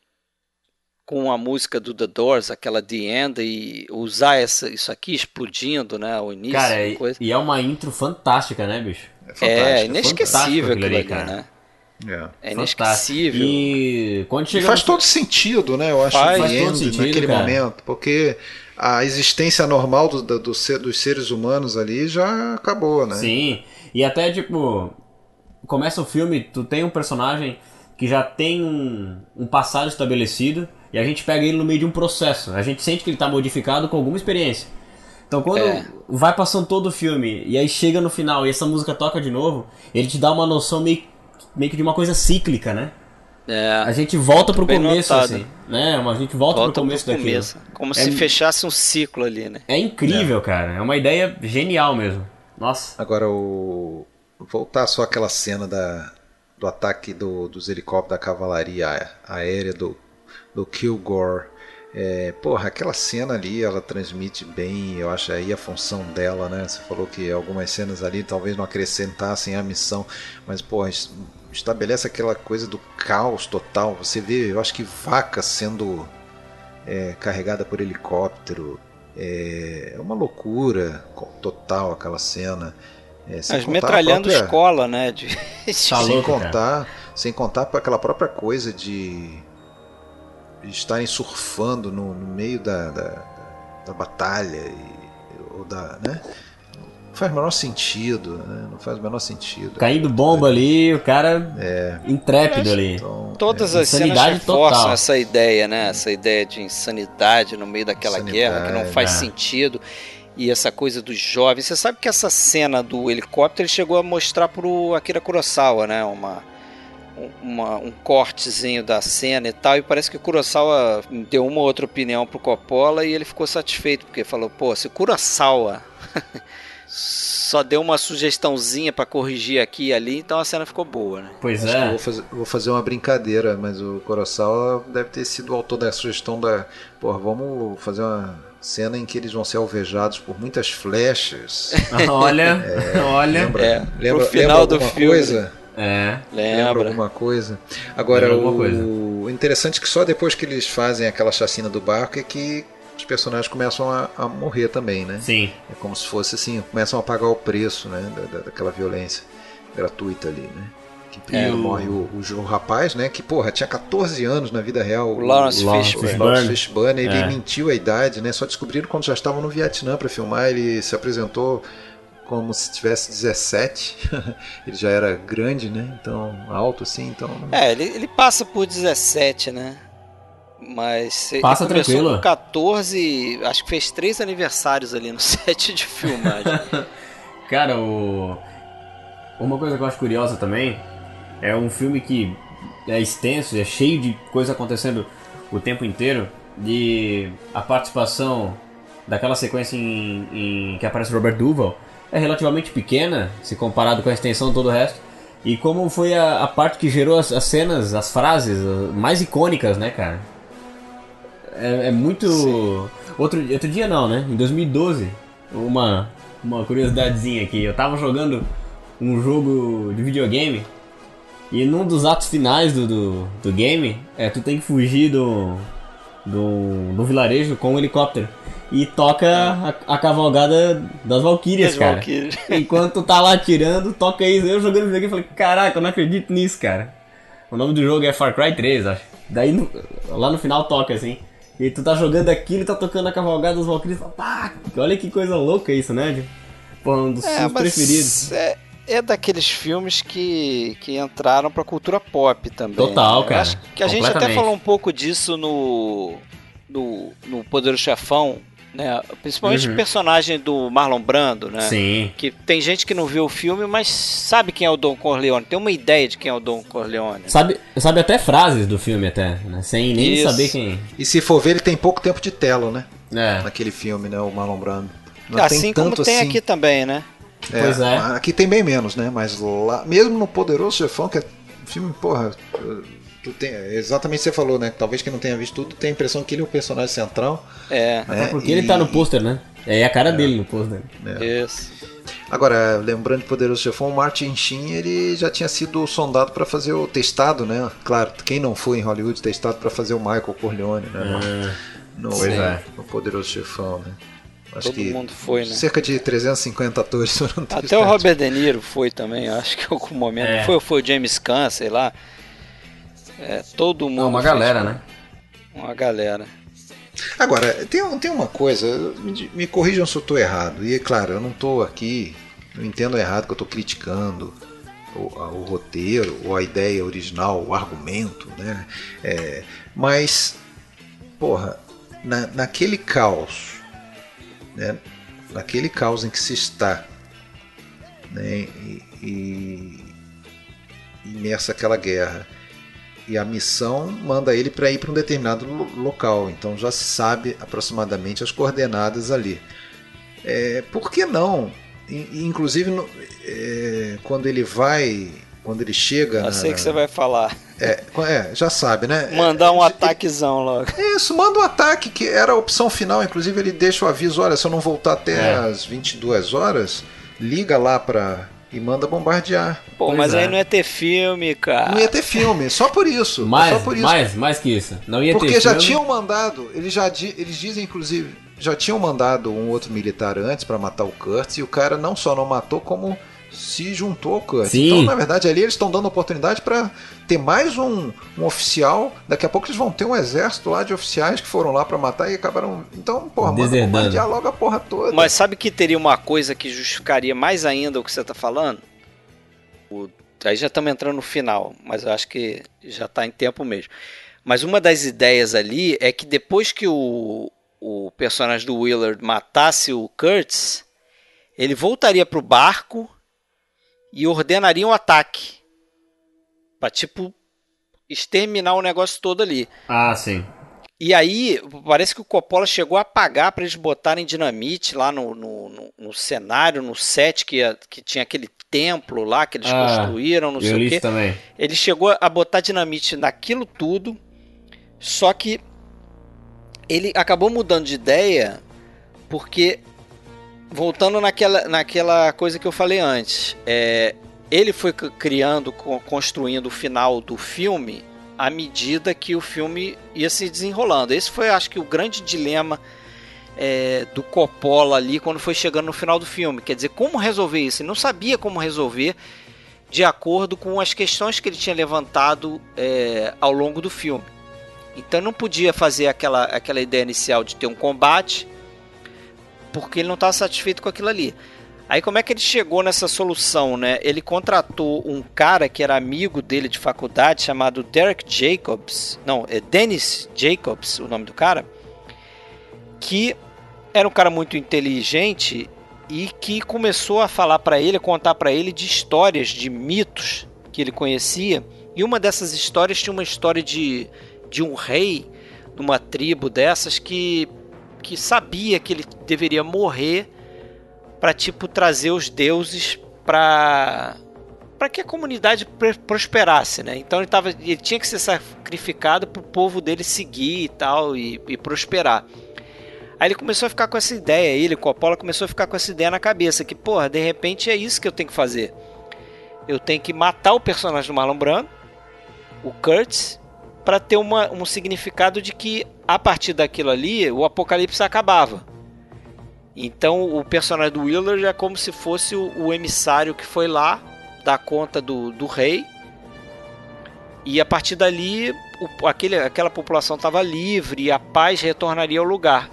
com a música do The Doors, aquela The End, e usar essa, isso aqui explodindo, né, o início, Cara, e, coisa. e é uma intro fantástica, né, bicho? É É, inesquecível aquilo ali, cara. né? É. É inesquecível. E quando E faz no- todo sentido, né? Eu acho Faz, o faz todo sentido, naquele cara. momento, porque a existência normal do, do- do ser- dos seres humanos ali já acabou, né? Sim. E até, tipo, começa o filme, tu tem um personagem que já tem um, um passado estabelecido e a gente pega ele no meio de um processo. A gente sente que ele tá modificado com alguma experiência. Então quando É. vai passando todo o filme e aí chega no final e essa música toca de novo, ele te dá uma noção meio, meio que de uma coisa cíclica, né? A É, gente volta pro começo, notado. assim. Né? A gente volta, volta pro começo pro daquilo. começo. Como É- se fechasse um ciclo ali, né? É incrível, cara. É uma ideia genial mesmo. Nossa. Agora, o... voltar só aquela cena da... do ataque do... dos helicópteros da cavalaria a- aérea do, do Kilgore. É, porra, aquela cena ali, ela transmite bem, eu acho aí a função dela, né? Você falou que algumas cenas ali talvez não acrescentassem a missão, mas, porra, es- estabelece aquela coisa do caos total. Você vê, eu acho que vaca sendo é, carregada por helicóptero. É é uma loucura total aquela cena. É, sem Mas metralhando própria- escola, né? De... Tá sem louco, cara. contar, sem contar para aquela própria coisa de estarem surfando no, no meio da, da, da batalha e, ou da, né? Não faz o menor sentido, né? Não faz o menor sentido. Caindo bomba ali, o cara intrépido ali. Então, Todas as cenas Insanidade reforçam total. essa ideia, né? Essa ideia de insanidade no meio daquela Insanidade, guerra que não faz né? sentido. E essa coisa dos jovens. Você sabe que essa cena do helicóptero ele chegou a mostrar pro Akira Kurosawa, né? Uma, uma- um cortezinho da cena e tal. E parece que o Kurosawa deu uma outra opinião pro Coppola e ele ficou satisfeito, porque falou: pô, se o Kurosawa. Só deu uma sugestãozinha pra corrigir aqui e ali, então a cena ficou boa, né? Pois Acho que eu é. vou fazer, vou fazer uma brincadeira, mas o Kurosawa deve ter sido o autor da sugestão da. Porra, vamos fazer uma cena em que eles vão ser alvejados por muitas flechas. Olha, olha. Lembra, É, pro lembra, final lembra do filme. coisa? É. Lembra Lembra? alguma coisa? Agora, Lembra o coisa. o interessante é que só depois que eles fazem aquela chacina do barco é que os personagens começam a, a morrer também, né? Sim. É como se fosse assim, começam a pagar o preço, né? Da, da- daquela violência gratuita ali, né? Que primeiro É, o- morre o, o, o rapaz, né? Que, porra, tinha 14 anos na vida real. O Lawrence Lawrence Fishburne. Fishburne. Lawrence Fishburne, ele É. mentiu a idade, né? Só descobriram quando já estavam no Vietnã para filmar. Ele se apresentou como se tivesse 17. ele já era grande, né? Então, alto assim, então. É, ele, ele passa por 17, né? Mas ele Passa começou tranquilo. com 14, acho que fez três aniversários ali no set de filmagem. Cara, o... uma coisa que eu acho curiosa também é um filme que é extenso, é cheio de coisa acontecendo o tempo inteiro. De a participação daquela sequência em, em que aparece Robert Duval é relativamente pequena se comparado com a extensão todo o resto. E como foi a, a parte que gerou as, as cenas, as frases mais icônicas, né, cara? É, é muito. Outro, outro dia não, né? Em 2012, uma, uma curiosidadezinha aqui. Eu tava jogando um jogo de videogame e num dos atos finais do, do, do game, é, tu tem que fugir do, do, do vilarejo com um helicóptero. E toca a, a cavalgada das Valkyrias, As cara. Valkyrias. Enquanto tu tá lá atirando, toca isso. Eu jogando videogame falei, caraca, eu não acredito nisso, cara. O nome do jogo é Far Cry 3, acho. Daí no- lá no final toca assim. E tu tá jogando aquilo e tá tocando a cavalgada dos Valkyrias. Pá, olha que coisa louca isso, né? Tipo, Pô, um dos É, filmes preferidos. é, é daqueles filmes que, que entraram pra cultura pop também. Total, né? Cara. Acho que a gente até falou um pouco disso no, no, no Poderoso Chefão Né? Principalmente o personagem do Marlon Brando, né? Sim. Que tem gente que não viu o filme, mas sabe quem é o Don Corleone, tem uma ideia de quem é o Don Corleone. Sabe, sabe até frases do filme, até, né? Sem nem Isso. saber quem. E se for ver, ele tem pouco tempo de tela, né? É. Naquele filme, né? O Marlon Brando. Não assim tem como tanto tem assim. aqui também, né? Pois é. Aqui tem bem menos, né? Mas lá, mesmo no Poderoso Chefão, que é um filme, porra. Tu tem, exatamente o que você falou, né? Talvez quem não tenha visto tudo tenha a impressão que ele é o personagem central. É, né? Porque E- ele tá no pôster, né? É a cara dele no pôster. isso. Agora, lembrando de Poderoso Chefão, o Martin Sheen ele já tinha sido sondado para fazer o testado, né? Claro, quem não foi em Hollywood testado para fazer o Michael Corleone, né? No, Pois é. no Poderoso Chefão, né? Acho Todo que mundo foi, né? cerca de 350 atores foram Até o. Robert De Niro foi também, acho que em algum momento. É. Foi, foi o James Caan, sei lá. É, todo mundo. Não, uma fez galera, né? Uma galera. Agora, tem, um- tem uma coisa, me, me corrijam se eu estou errado. E é claro, eu não estou aqui, não entendo errado que eu estou criticando o, a- o roteiro, ou a ideia original, o argumento, né? É, mas, porra, na, naquele caos, né? naquele caos em que se está, né? e, e imersa aquela guerra, e a missão manda ele para ir para um determinado lo- local, então já se sabe aproximadamente as coordenadas ali. É, por que não? In- Inclusive, é, quando ele vai, quando ele chega. Eu na- sei que você vai falar. É, é, já sabe, né? Mandar um É, ataquezão logo. isso, manda um ataque, que era a opção final. Inclusive, ele deixa o aviso: olha, se eu não voltar até É. as 22 horas, liga lá pra. E manda bombardear. Pô, Pois mas é. aí não ia ter filme, cara. Não ia ter filme, só por isso. Mais, só por isso. mais, mais que isso. Não ia Porque ter já filme. tinham mandado, eles já di- eles dizem inclusive, já tinham mandado um outro militar antes pra matar o Kurtz e o cara não só não matou como se juntou ao Kurtz. Sim. Então, na verdade, ali eles estão dando oportunidade pra ter mais um, um oficial. Daqui a pouco eles vão ter um exército lá de oficiais que foram lá pra matar e acabaram. Então, porra, manda Deserdando. bombardear logo a porra toda. Mas sabe que teria uma coisa que justificaria mais ainda o que você tá falando? O- Aí já estamos entrando no final, mas eu acho que já está em tempo mesmo. Mas uma das ideias ali é que depois que o, o personagem do Willard matasse o Kurtz, ele voltaria pro barco e ordenaria um ataque. Pra, tipo, exterminar o negócio todo ali. Ah, sim. E aí, parece que o Coppola chegou a pagar para eles botarem dinamite lá no, no, no- no cenário, no set que, ia- que tinha aquele templo lá que eles Ah, construíram, não sei o quê. também. Ele chegou a botar dinamite naquilo tudo, só que ele acabou mudando de ideia porque, voltando naquela, naquela coisa que eu falei antes, é, ele foi criando, co- construindo o final do filme à medida que o filme ia se desenrolando. Esse foi, acho que, o grande dilema é, do Coppola ali quando foi chegando no final do filme. Quer dizer, como resolver isso? Ele não sabia como resolver de acordo com as questões que ele tinha levantado é, ao longo do filme. Então não podia fazer aquela, aquela ideia inicial de ter um combate, porque ele não estava satisfeito com aquilo ali. Aí como é que ele chegou nessa solução, né? Ele contratou um cara que era amigo dele de faculdade, chamado Derek Jacobs, não, é Dennis Jacobs, o nome do cara, que era um cara muito inteligente e que começou a falar para ele, contar para ele de histórias, de mitos que ele conhecia. E uma dessas histórias tinha uma história de, de um rei de uma tribo dessas que, que sabia que ele deveria morrer para tipo trazer os deuses para para que a comunidade pr- prosperasse, né? Então ele, tava, ele tinha que ser sacrificado para o povo dele seguir e tal e, e prosperar. Aí ele começou a ficar com essa ideia, ele, Coppola, começou a ficar com essa ideia na cabeça, que, porra, de repente é isso que eu tenho que fazer. Eu tenho que matar o personagem do Marlon Brando, o Kurtz, para ter uma, um significado de que, a partir daquilo ali, o apocalipse acabava. Então, o personagem do Willard é como se fosse o, o emissário que foi lá, dar conta do, do rei, e a partir dali, o, aquele, aquela população estava livre e a paz retornaria ao lugar.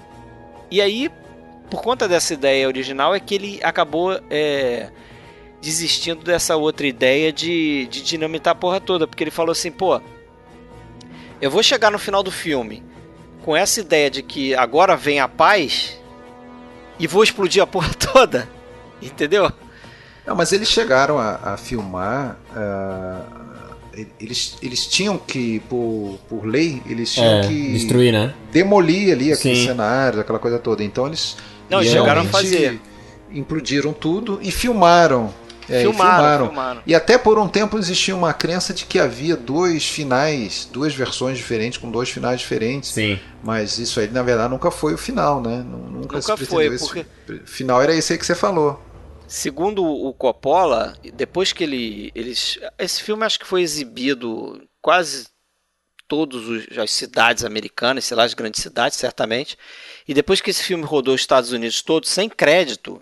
E aí, por conta dessa ideia original, é que ele acabou é, desistindo dessa outra ideia de, de dinamitar a porra toda. Porque ele falou assim: pô, eu vou chegar no final do filme com essa ideia de que agora vem a paz, e vou explodir a porra toda. Entendeu? Não, mas eles chegaram a, a filmar. Uh, eles, eles tinham que, por, por lei, eles tinham É, que destruir, né? demolir ali aqueles Sim. cenários, aquela coisa toda. Então eles Não, eles chegaram a fazer. implodiram tudo e filmaram. É, e Filmaram, filmaram. filmaram. E até por um tempo existia uma crença de que havia dois finais, duas versões diferentes, com dois finais diferentes. Sim. Mas isso aí, na verdade, nunca foi o final, né? Nu- Nunca, Nunca se foi, pretendeu esse porque- final era esse aí que você falou. Segundo o Coppola, depois que ele. Eles, esse filme acho que foi exibido em quase todas as cidades americanas, sei lá, as grandes cidades, certamente. E depois que esse filme rodou os Estados Unidos todos sem crédito,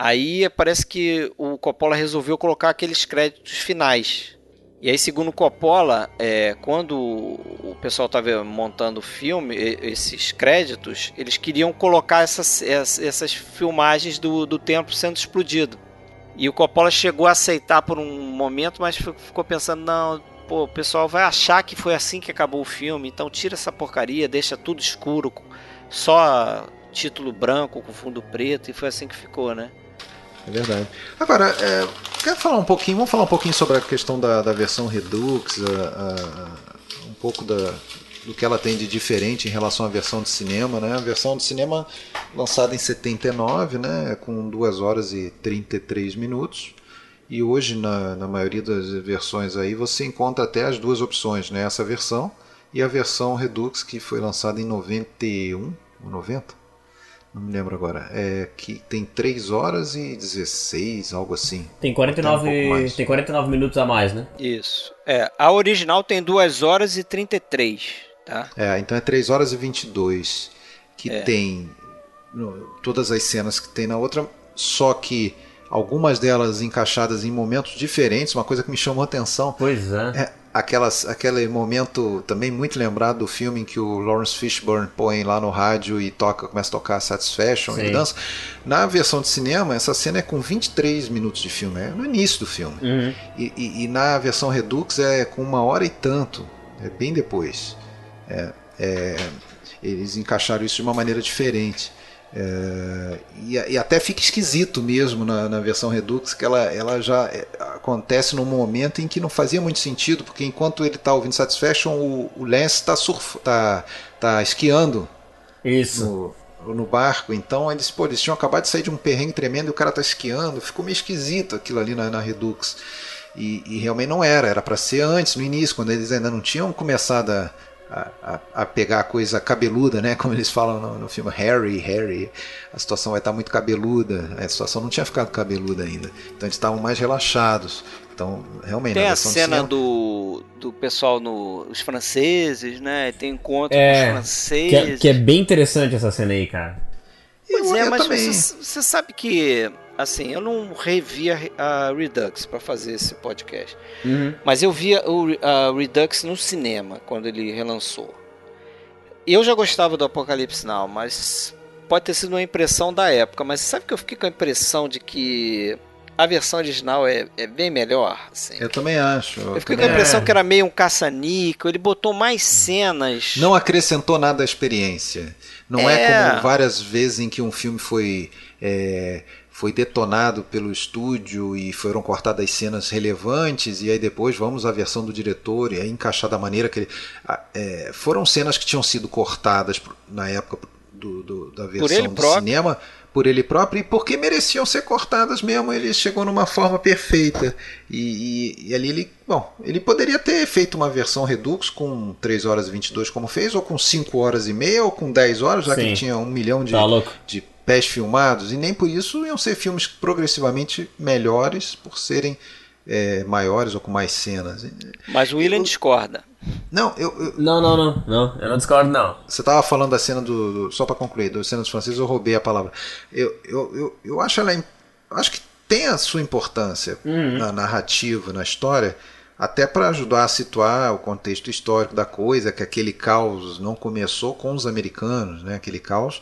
aí parece que o Coppola resolveu colocar aqueles créditos finais. E aí, segundo Coppola, é, quando o pessoal estava montando o filme, esses créditos, eles queriam colocar essas, essas, filmagens do, do templo sendo explodido. E o Coppola chegou a aceitar por um momento, mas fi- ficou pensando, não, pô, o pessoal vai achar que foi assim que acabou o filme, então tira essa porcaria, deixa tudo escuro, só título branco com fundo preto, e foi assim que ficou, né? É verdade. Agora, é, falar um pouquinho, vamos falar um pouquinho sobre a questão da, da versão Redux, a- a- um pouco da, do que ela tem de diferente em relação à versão de cinema, né? A versão de cinema lançada em 79, né? Com 2 horas e 33 minutos. E hoje, na, na maioria das versões aí, você encontra até as duas opções, né? Essa versão e a versão Redux, que foi lançada em 91 ou 90? Não me lembro agora. É que tem 3 horas e 16, algo assim. Tem Até um pouco 49, mais. tem 49 minutos a mais, né? Isso. É, a original tem 2 horas e 33, tá? É, então é 3 horas e 22. Que É. tem no- todas as cenas que tem na outra, só que algumas delas encaixadas em momentos diferentes. Uma coisa que me chamou a atenção Pois é. é aquelas, aquele momento também muito lembrado do filme em que o Lawrence Fishburne põe lá no rádio e toca, começa a tocar Satisfaction Sim. e dança. Na versão de cinema, essa cena é com 23 minutos de filme, é no início do filme. Uhum. E, e- e na versão Redux é com uma hora e tanto, é bem depois. É, é, eles encaixaram isso de uma maneira diferente. É, e, e até fica esquisito mesmo na, na versão Redux, que ela, ela já é, acontece num momento em que não fazia muito sentido, porque enquanto ele está ouvindo Satisfaction, o, o Lance está tá, tá esquiando Isso. no, no barco. Então eles, pô, eles tinham acabado de sair de um perrengue tremendo e o cara tá esquiando. Ficou meio esquisito aquilo ali na, na Redux. E, e realmente não era, era para ser antes, no início, quando eles ainda não tinham começado a, a, a- a pegar a coisa cabeluda, né? Como eles falam no, no filme Harry, Harry, a situação vai estar muito cabeluda. A situação não tinha ficado cabeluda ainda. Então eles estavam mais relaxados. Então, realmente, Tem a cena cinema- do, do pessoal, no, os franceses, né? Tem encontro É, com os Que é, franceses. que é bem interessante essa cena aí, cara. Pois Eu- é, eu mas também. você, você sabe que, assim, eu não revi a, Redux para fazer esse podcast. Uhum. Mas eu vi o a Redux no cinema, quando ele relançou. Eu já gostava do Apocalipse Now, mas pode ter sido uma impressão da época. Mas sabe que eu fiquei com a impressão de que a versão original é, é bem melhor? Assim. Eu também acho. Eu fiquei com a impressão É. que era meio um caça-níquel, ele botou mais cenas. Não acrescentou nada à experiência. Não é, É. como várias vezes em que um filme foi, é, foi detonado pelo estúdio e foram cortadas as cenas relevantes, e aí depois vamos à versão do diretor e aí encaixar da maneira que ele. ah, é, foram cenas que tinham sido cortadas na época do, do- da versão do próprio. cinema por ele próprio e porque mereciam ser cortadas mesmo. Ele chegou numa forma perfeita. E, e- e ali ele. Bom, ele poderia ter feito uma versão Redux com 3 horas e 22 como fez, ou com 5 horas e meia, ou com 10 horas, já que Sim. ele tinha um milhão de, Tá de pés filmados. E nem por isso iam ser filmes progressivamente melhores por serem é, maiores ou com mais cenas. Mas o William discorda. Não, eu, eu- Não, não, não. Não, eu não discordo, não. Você estava falando da cena do. do- só para concluir, da cena dos franceses, eu roubei a palavra. Eu, eu, eu, eu acho ela. eu acho que tem a sua importância na narrativa, na história, até para ajudar a situar o contexto histórico da coisa, que aquele caos não começou com os americanos, né? Aquele caos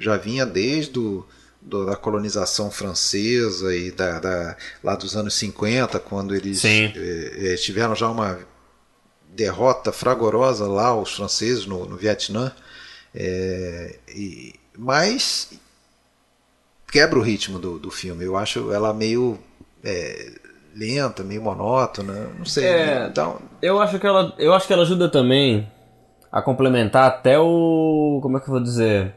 já vinha desde o, do- da colonização francesa e da, da- lá dos anos 50, quando eles eh, eh, tiveram já uma derrota fragorosa lá os franceses no, no Vietnã. É, e, mas quebra o ritmo do, do filme. Eu acho ela meio é, lenta, meio monótona, não sei. É, então, Eu acho que ela, eu acho que ela ajuda também a complementar até o, como é que eu vou dizer,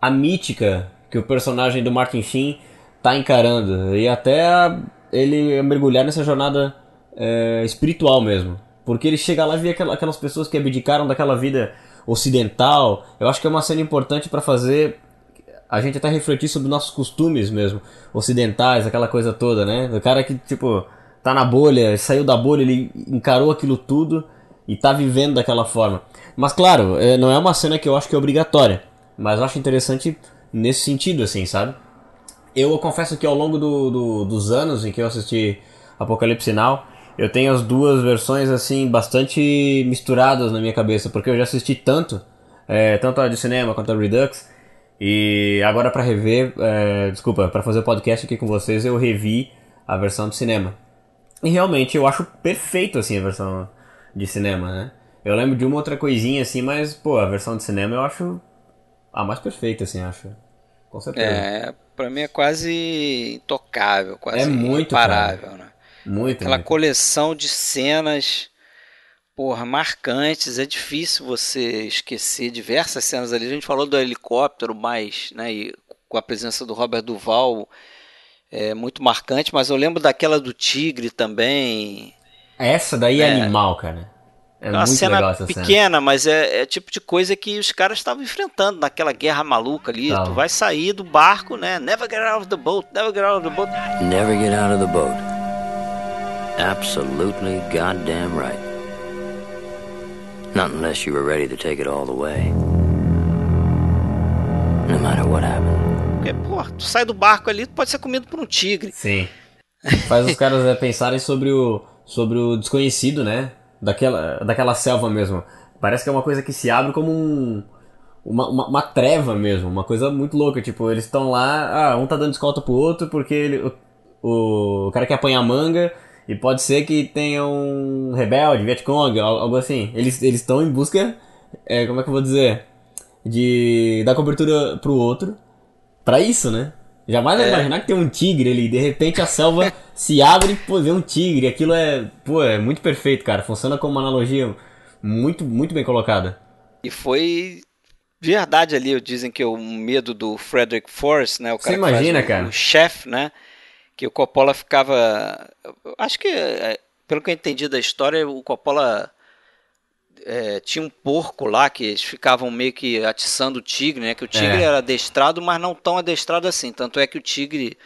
a mítica que o personagem do Martin Sheen tá encarando e até ele mergulhar nessa jornada é, espiritual mesmo, porque ele chega lá e vê aquela- aquelas pessoas que abdicaram daquela vida ocidental. Eu acho que é uma cena importante para fazer a gente até refletir sobre nossos costumes mesmo, ocidentais, aquela coisa toda, né? O cara que, tipo, tá na bolha, saiu da bolha, ele encarou aquilo tudo e tá vivendo daquela forma. Mas, claro, é, não é uma cena que eu acho que é obrigatória, mas eu acho interessante nesse sentido, assim, sabe? Eu confesso que ao longo do- do- dos anos em que eu assisti Apocalipse Now, eu tenho as duas versões, assim, bastante misturadas na minha cabeça, porque eu já assisti tanto, é, tanto a de cinema quanto a Redux, e agora pra rever, é, desculpa, pra fazer o podcast aqui com vocês, eu revi a versão de cinema. E realmente eu acho perfeito assim a versão de cinema, né? Eu lembro de uma outra coisinha assim, mas pô, a versão de cinema eu acho a mais perfeita assim, acho. Com certeza. É, pra mim é quase intocável, quase É muito, imparável, né? Muito. Aquela muito. coleção de cenas, porra, marcantes. É difícil você esquecer diversas cenas ali. A gente falou do helicóptero, mas, né, e com a presença do Robert Duval, é muito marcante. Mas eu lembro daquela do tigre também. Essa daí é, animal, cara. É uma muito cena legal essa cena. pequena, mas é, é tipo de coisa que os caras estavam enfrentando naquela guerra maluca ali. Tu vai sair do barco, né? Never get out of the boat, never get out of the boat. Never get out of the boat. Absolutely goddamn right. Not unless you were ready to take it all the way. No matter what happened. Porque, pô, tu sai do barco ali, tu pode ser comido por um tigre. Sim. Faz os caras é, pensarem sobre o, sobre o desconhecido, né? Daquela, daquela selva mesmo. Parece que é uma coisa que se abre como um, uma, uma, uma treva mesmo, uma coisa muito louca. Tipo, eles estão lá, ah, um tá dando escolta pro outro porque ele, o, o, cara quer apanhar manga e pode ser que tenha um rebelde, Vietcong, al- algo assim. Eles eles estão em busca, é, como é que eu vou dizer? De dar cobertura pro outro Pra isso, né? Jamais vai imaginar que tem um tigre ali, de repente a selva se abre e pô, vê um tigre. Aquilo é, pô, é muito perfeito, cara. Funciona como uma analogia muito, muito bem colocada. E foi verdade ali, dizem que o medo do Frederick Forrest, né? O cara Você imagina, o, cara? o chefe, né? Que o Coppola ficava. Acho que, é, pelo que eu entendi da história, o Coppola é, tinha um porco lá que eles ficavam meio que atiçando o tigre, né? Que o tigre É. era adestrado, mas não tão adestrado assim. Tanto é que o tigre,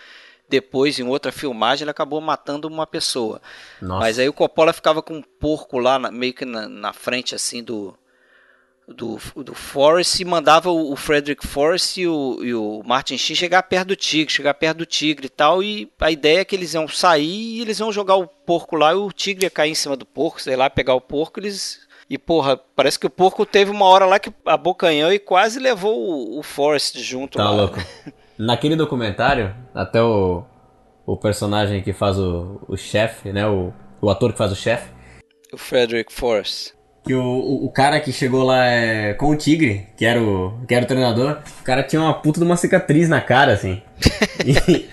depois, em outra filmagem, ele acabou matando uma pessoa. Nossa. Mas aí o Coppola ficava com um porco lá, na- meio que na, na frente, assim, do, do, do Forrest e mandava o, o Frederick Forrest e o, e o Martin Sheen chegar perto do tigre, chegar perto do tigre e tal. E a ideia é que eles iam sair e eles iam jogar o porco lá e o tigre ia cair em cima do porco, sei lá, pegar o porco eles. E porra, parece que o porco teve uma hora lá que abocanhou e quase levou o, o Forrest junto Tá lá. louco. Naquele documentário, até o, o personagem que faz o, o chefe, né? O, o ator que faz o chefe, O Frederick Forrest. que o, o, o cara que chegou lá é, com o tigre, que era o, que era o treinador, o cara tinha uma puta de uma cicatriz na cara, assim. E,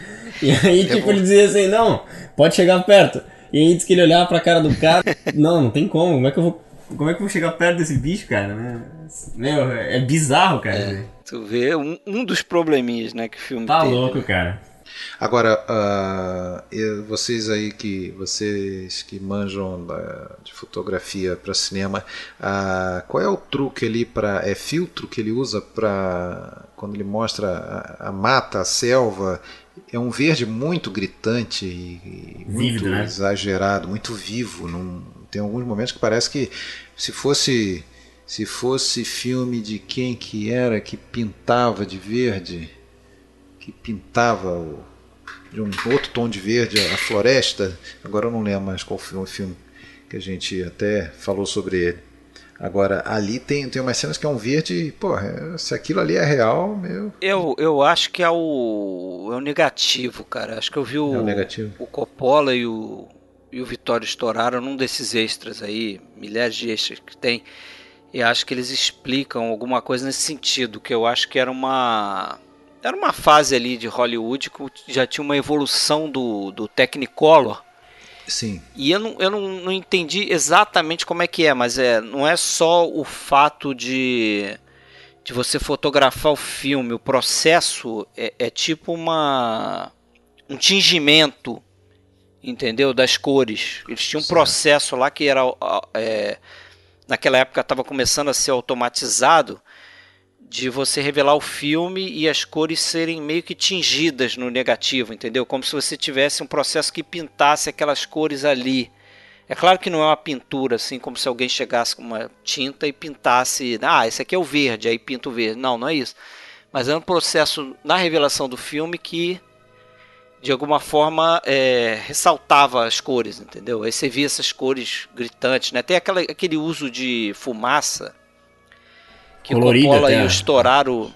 e aí, tipo, ele dizia assim, não, pode chegar perto. E aí diz que ele olhava pra cara do cara, não, não tem como, como é que eu vou. Como é que eu vou chegar perto desse bicho, cara? né? Meu, é bizarro, cara. Tu vê um, um dos probleminhas, né, que o filme Tá teve. louco, cara. Agora, eu- vocês aí que vocês que manjam da- de fotografia para cinema, ah, qual é o truque ali para é filtro que ele usa para quando ele mostra a, a mata, a selva? É um verde muito gritante e, e muito Vívido, né? exagerado, muito vivo. Não, tem alguns momentos que parece que se fosse se fosse filme de quem que era que pintava de verde que pintava o- de um outro tom de verde a floresta. Agora eu não lembro mais qual foi o filme que a gente até falou sobre ele. Agora, ali tem, tem umas cenas que é um verde, porra, se aquilo ali é real, meu. Eu, eu acho que é o, é o negativo, cara. Acho que eu vi o, É o negativo. o Coppola e o, e o Vitório estouraram num desses extras aí, milhares de extras que tem. E acho que eles explicam alguma coisa nesse sentido, que eu acho que era uma era uma fase ali de Hollywood que já tinha uma evolução do, do Technicolor. Sim. E eu, não, eu não, não entendi exatamente como é que é, mas é, não é só o fato de, de você fotografar o filme, o processo é, é tipo uma um tingimento, entendeu? Das cores. Eles tinham um Certo. processo lá que era é, naquela época estava começando a ser automatizado de você revelar o filme e as cores serem meio que tingidas no negativo, entendeu? Como se você tivesse um processo que pintasse aquelas cores ali. É claro que não é uma pintura assim, como se alguém chegasse com uma tinta e pintasse, ah, esse aqui é o verde, aí pinta o verde. Não, não é isso. Mas é um processo na revelação do filme que de alguma forma é, ressaltava as cores, entendeu? Aí você via essas cores gritantes, né? Tem aquela, aquele uso de fumaça que Colorida o Coppola e o Storaro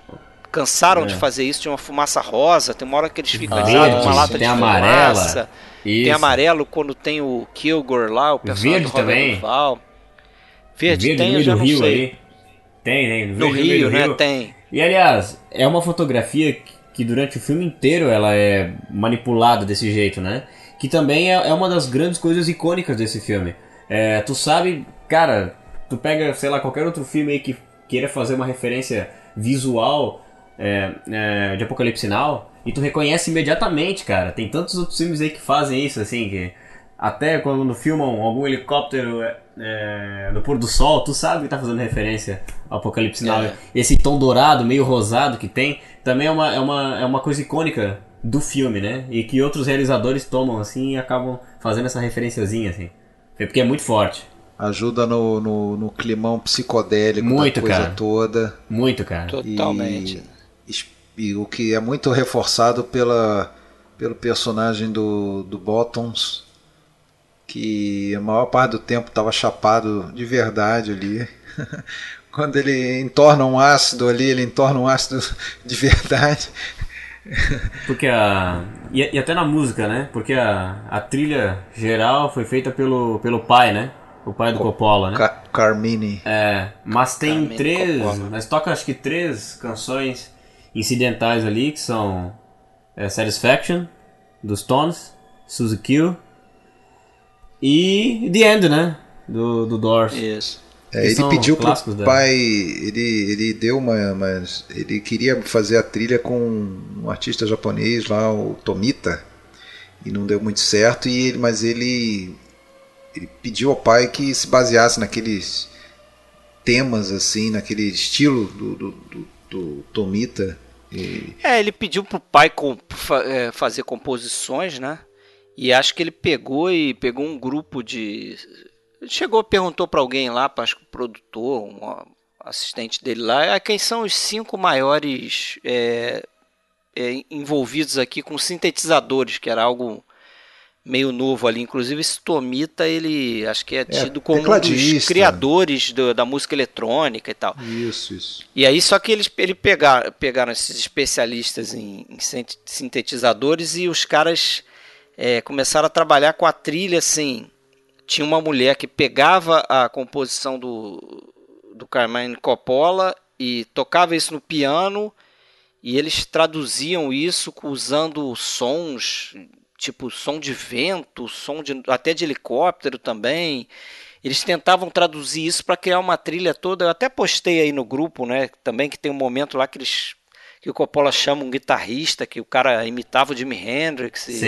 cansaram É. de fazer isso, tinha uma fumaça rosa, tem uma hora que eles ficam ali, uma lata tem de amarela. fumaça, tem Isso. amarelo quando tem o Kilgore lá, o personagem Verde do Robert também. Duval. Verde, Verde tem, no eu já não rio sei. aí. Tem, tem. No verde meio Rio, né? rio. Tem. E aliás, é uma fotografia que- que durante o filme inteiro ela é manipulada desse jeito, né? Que também é, é uma das grandes coisas icônicas desse filme. É, tu sabe, cara, tu pega, sei lá, qualquer outro filme aí que queira fazer uma referência visual é, é, de Apocalipse Now e tu reconhece imediatamente, cara. Tem tantos outros filmes aí que fazem isso, assim, que até quando filmam algum helicóptero é, é, no pôr do sol, tu sabe que tá fazendo referência ao Apocalipse Now. É. Esse tom dourado, meio rosado que tem, também é uma, é, uma, é uma coisa icônica do filme, né? E que outros realizadores tomam assim e acabam fazendo essa referenciazinha, assim. É Porque é muito forte. Ajuda no, no, no climão psicodélico Muito, da coisa cara. toda. Muito, cara. Totalmente. E, e o que é muito reforçado pela, pelo personagem do, do Bottoms, que a maior parte do tempo estava chapado de verdade ali. Quando ele entorna um ácido ali, ele entorna um ácido de verdade. Porque a. E, e até na música, né? Porque a, a trilha geral foi feita pelo, pelo pai, né? O pai do Coppola, né? Ca- Carmine. É, mas tem Carmine três. Coppola. Mas toca acho que três canções incidentais ali, que são é, Satisfaction, dos Stones, Suzy Q e The End, né? Do, do Doors. Isso. É, ele pediu pro da- pai, ele, ele deu uma, mas ele queria fazer a trilha com um artista japonês lá, o Tomita, e não deu muito certo. E ele, mas ele, ele pediu ao pai que se baseasse naqueles temas assim, naquele estilo do, do, do, do Tomita. E, É, ele pediu pro pai com- fa- é, fazer composições, né? E acho que ele pegou e pegou um grupo de. Chegou, perguntou pra alguém lá, acho que o produtor, um assistente dele lá, ah, quem são os cinco maiores é, é, envolvidos aqui com sintetizadores, que era algo meio novo ali. Inclusive esse Tomita, ele acho que é tido como um dos criadores do- da música eletrônica e tal. isso, isso. E aí só que eles ele pegaram, pegaram esses especialistas em, em sint- sintetizadores e os caras é, começaram a trabalhar com a trilha assim. Tinha uma mulher que pegava a composição do, do Carmine Coppola e tocava isso no piano e eles traduziam isso usando sons, tipo som de vento, som de, até de helicóptero também. Eles tentavam traduzir isso para criar uma trilha toda. Eu até postei aí no grupo, né? Também que tem um momento lá que eles que o Coppola chama um guitarrista, que o cara imitava o Jimi Hendrix. E.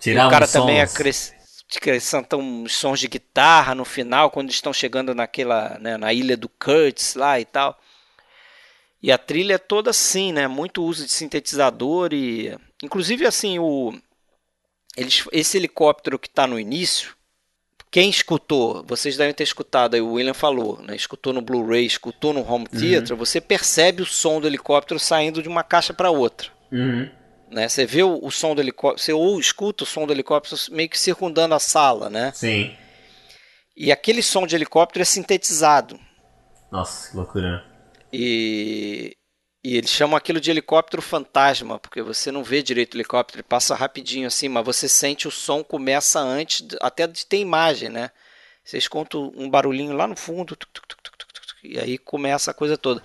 Tirar o cara também acres- acrescenta uns sons de guitarra no final, quando estão chegando naquela, né, na ilha do Kurtz lá e tal. E a trilha é toda assim, né? Muito uso de sintetizador e. Inclusive, assim, o. Eles, esse helicóptero que está no início, quem escutou, vocês devem ter escutado, aí o William falou, né? Escutou no Blu-ray, escutou no home theater, você percebe o som do helicóptero saindo de uma caixa para outra. Uhum. Né? Você vê o, o som do helicóptero, você ou escuta o som do helicóptero meio que circundando a sala, né? Sim. E aquele som de helicóptero é sintetizado. Nossa, que loucura, né? E, e eles chamam aquilo de helicóptero fantasma, porque você não vê direito o helicóptero, ele passa rapidinho assim, mas você sente o som começa antes até de ter imagem, né? Você escuta um barulhinho lá no fundo, tuc, tuc, tuc, e aí começa a coisa toda.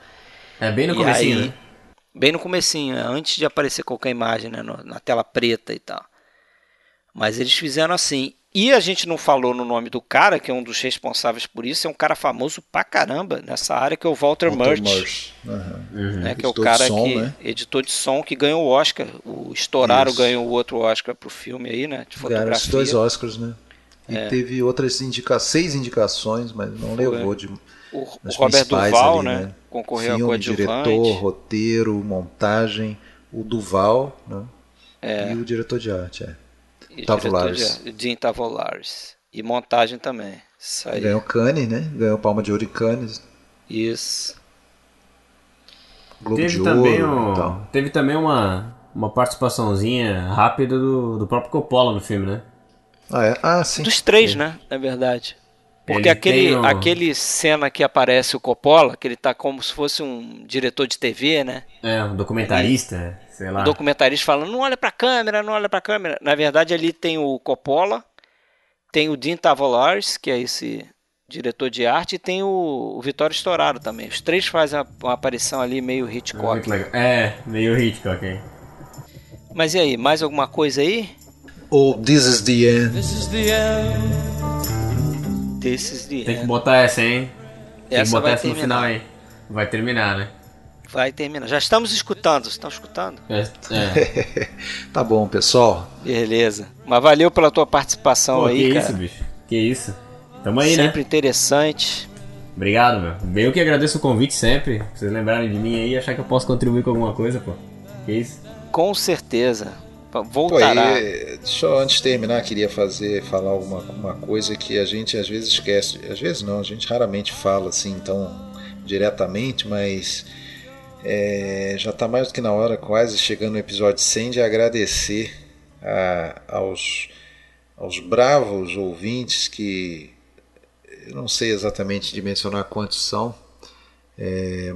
É bem no aí- né? Bem no comecinho, né? antes de aparecer qualquer imagem, né? no- na tela preta e tal. Mas eles fizeram assim. E a gente não falou no nome do cara, que é um dos responsáveis por isso, é um cara famoso pra caramba nessa área, que é o Walter, Walter Murch. Aham. né, que é o Editor de cara som, que né? editor de som que ganhou o Oscar. O Isso. ganhou o outro Oscar pro filme aí, né? De Ganharam os fotografia. dois Oscars, né? E É. teve outras indica seis indicações, mas não levou de. O, o nas Robert principais Duval, ali, né? Concorreu Filme, a diretor, roteiro, montagem. O Duval, né? É. E o diretor de arte, é. e Tavolares. de- Dean Tavolares. E montagem também. Isso aí. Ganhou Cannes, né? Ganhou Palma de Ouro em Cannes, Isso. Globo Teve de também, Ouro um- e tal. teve também uma, uma participaçãozinha rápida do, do próprio Coppola no filme, né? Ah, é? Ah, sim. Dos três, né? Na verdade. Porque Ele aquele, um- aquele cena que aparece o Coppola, que ele tá como se fosse um diretor de TV, né? É, um documentarista, sei lá. O documentarista falando, não olha pra câmera, não olha pra câmera. Na verdade, ali tem o Coppola, tem o Dean Tavolares, que é esse diretor de arte, e tem o, o Vitório Storaro também. Os três fazem uma, uma aparição ali meio Hitchcock. Muito legal. É, meio Hitchcock, hein? Mas e aí, mais alguma coisa aí? Ou This is the End. Desses de Tem que botar essa, hein? Tem que Essa botar vai essa no final, hein? Vai terminar, né? Vai terminar. Já estamos escutando, estão escutando? É, é. Tá bom, pessoal. Beleza. Mas valeu pela tua participação Pô, aí, que cara. isso, bicho? Que isso? Tamo aí, né? Sempre interessante. Obrigado, meu. Eu que agradeço o convite sempre. pra Vocês lembrarem de mim aí e achar que eu posso contribuir com alguma coisa, pô. Que isso? Com certeza. Pô, Voltará. e, deixa eu, antes de terminar, queria fazer, falar alguma uma coisa que a gente às vezes esquece. Às vezes não, a gente raramente fala assim tão diretamente, mas é, já está mais do que na hora, quase chegando no episódio 100, de agradecer a- aos, aos bravos ouvintes que eu não sei exatamente dimensionar quantos são, é,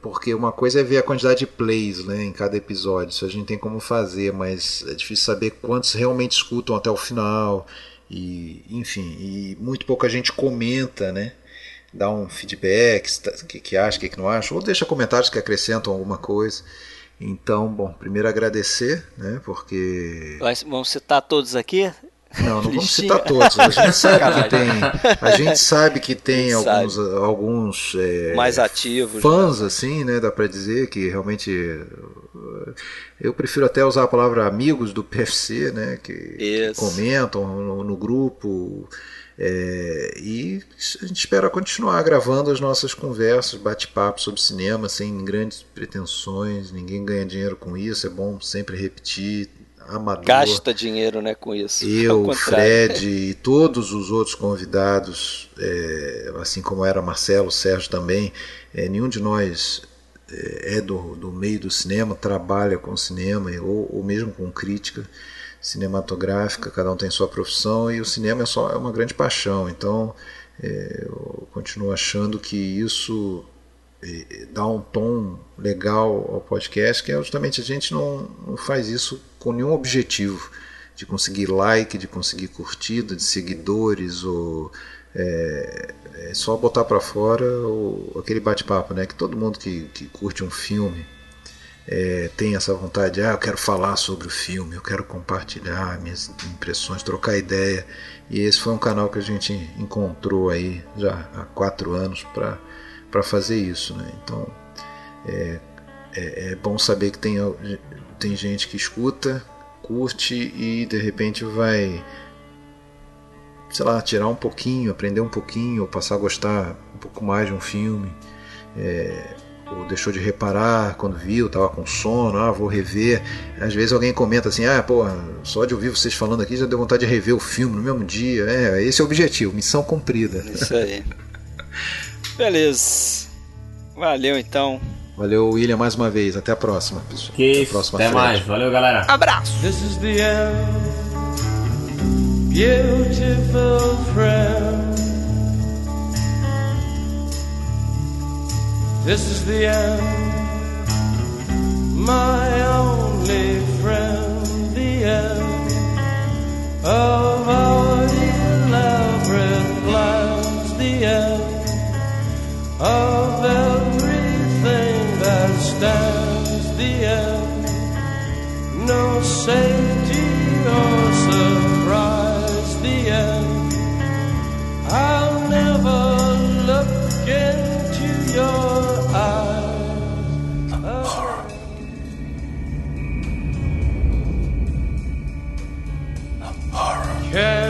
porque uma coisa é ver a quantidade de plays né, em cada episódio, isso a gente tem como fazer, mas é difícil saber quantos realmente escutam até o final, e enfim, e muito pouca gente comenta, né? Dá um feedback, o que, que acha, o que, que não acha, ou deixa comentários que acrescentam alguma coisa. Então, bom, primeiro agradecer, né? Porque Vamos citar todos aqui? Não, não vamos citar todos. A gente sabe que tem, a gente sabe que tem A gente alguns, alguns é, Mais ativos. fãs, assim, né? Dá pra dizer que realmente uh, eu prefiro até usar a palavra amigos do PFC, né? Que, que comentam no, no grupo. é, e a gente espera continuar gravando as nossas conversas, bate-papo sobre cinema, sem grandes pretensões, ninguém ganha dinheiro com isso, é bom sempre repetir, amador. Gasta dinheiro, né, com isso. Eu. Fred e todos os outros convidados, é, assim como era Marcelo, Sérgio também, é, nenhum de nós é, é do, do meio do cinema, trabalha com cinema ou, ou mesmo com crítica cinematográfica, cada um tem sua profissão e o cinema é só é uma grande paixão. Então é, eu continuo achando que isso é, dá um tom legal ao podcast, que é justamente a gente não, não faz isso com nenhum objetivo de conseguir like, de conseguir curtida, de seguidores ou é, é só botar para fora o, aquele bate-papo, né? Que todo mundo que, que curte um filme é, tem essa vontade, ah, eu quero falar sobre o filme, eu quero compartilhar minhas impressões, trocar ideia. E esse foi um canal que a gente encontrou aí já há quatro anos para fazer isso, né? Então é, é, é bom saber que tem, tem gente que escuta, curte e de repente vai sei lá, tirar um pouquinho, aprender um pouquinho, ou passar a gostar um pouco mais de um filme, é, ou deixou de reparar quando viu, tava com sono, ah, vou rever. Às vezes alguém comenta assim, ah, pô, só de ouvir vocês falando aqui já deu vontade de rever o filme no mesmo dia. É, esse é o objetivo, missão cumprida. Isso aí. Beleza. Valeu então. Valeu, William, mais uma vez. Até a próxima, pessoal. Que Até a isso. próxima, Até mais. Valeu, galera. Abraço. This is the end, beautiful friend. This is the end, my only friend. The end of our elaborate plans. The end of everything There stands the end, no safety or surprise. The end, I'll never look into your eyes. Uh, horror. Uh, horror. Yeah.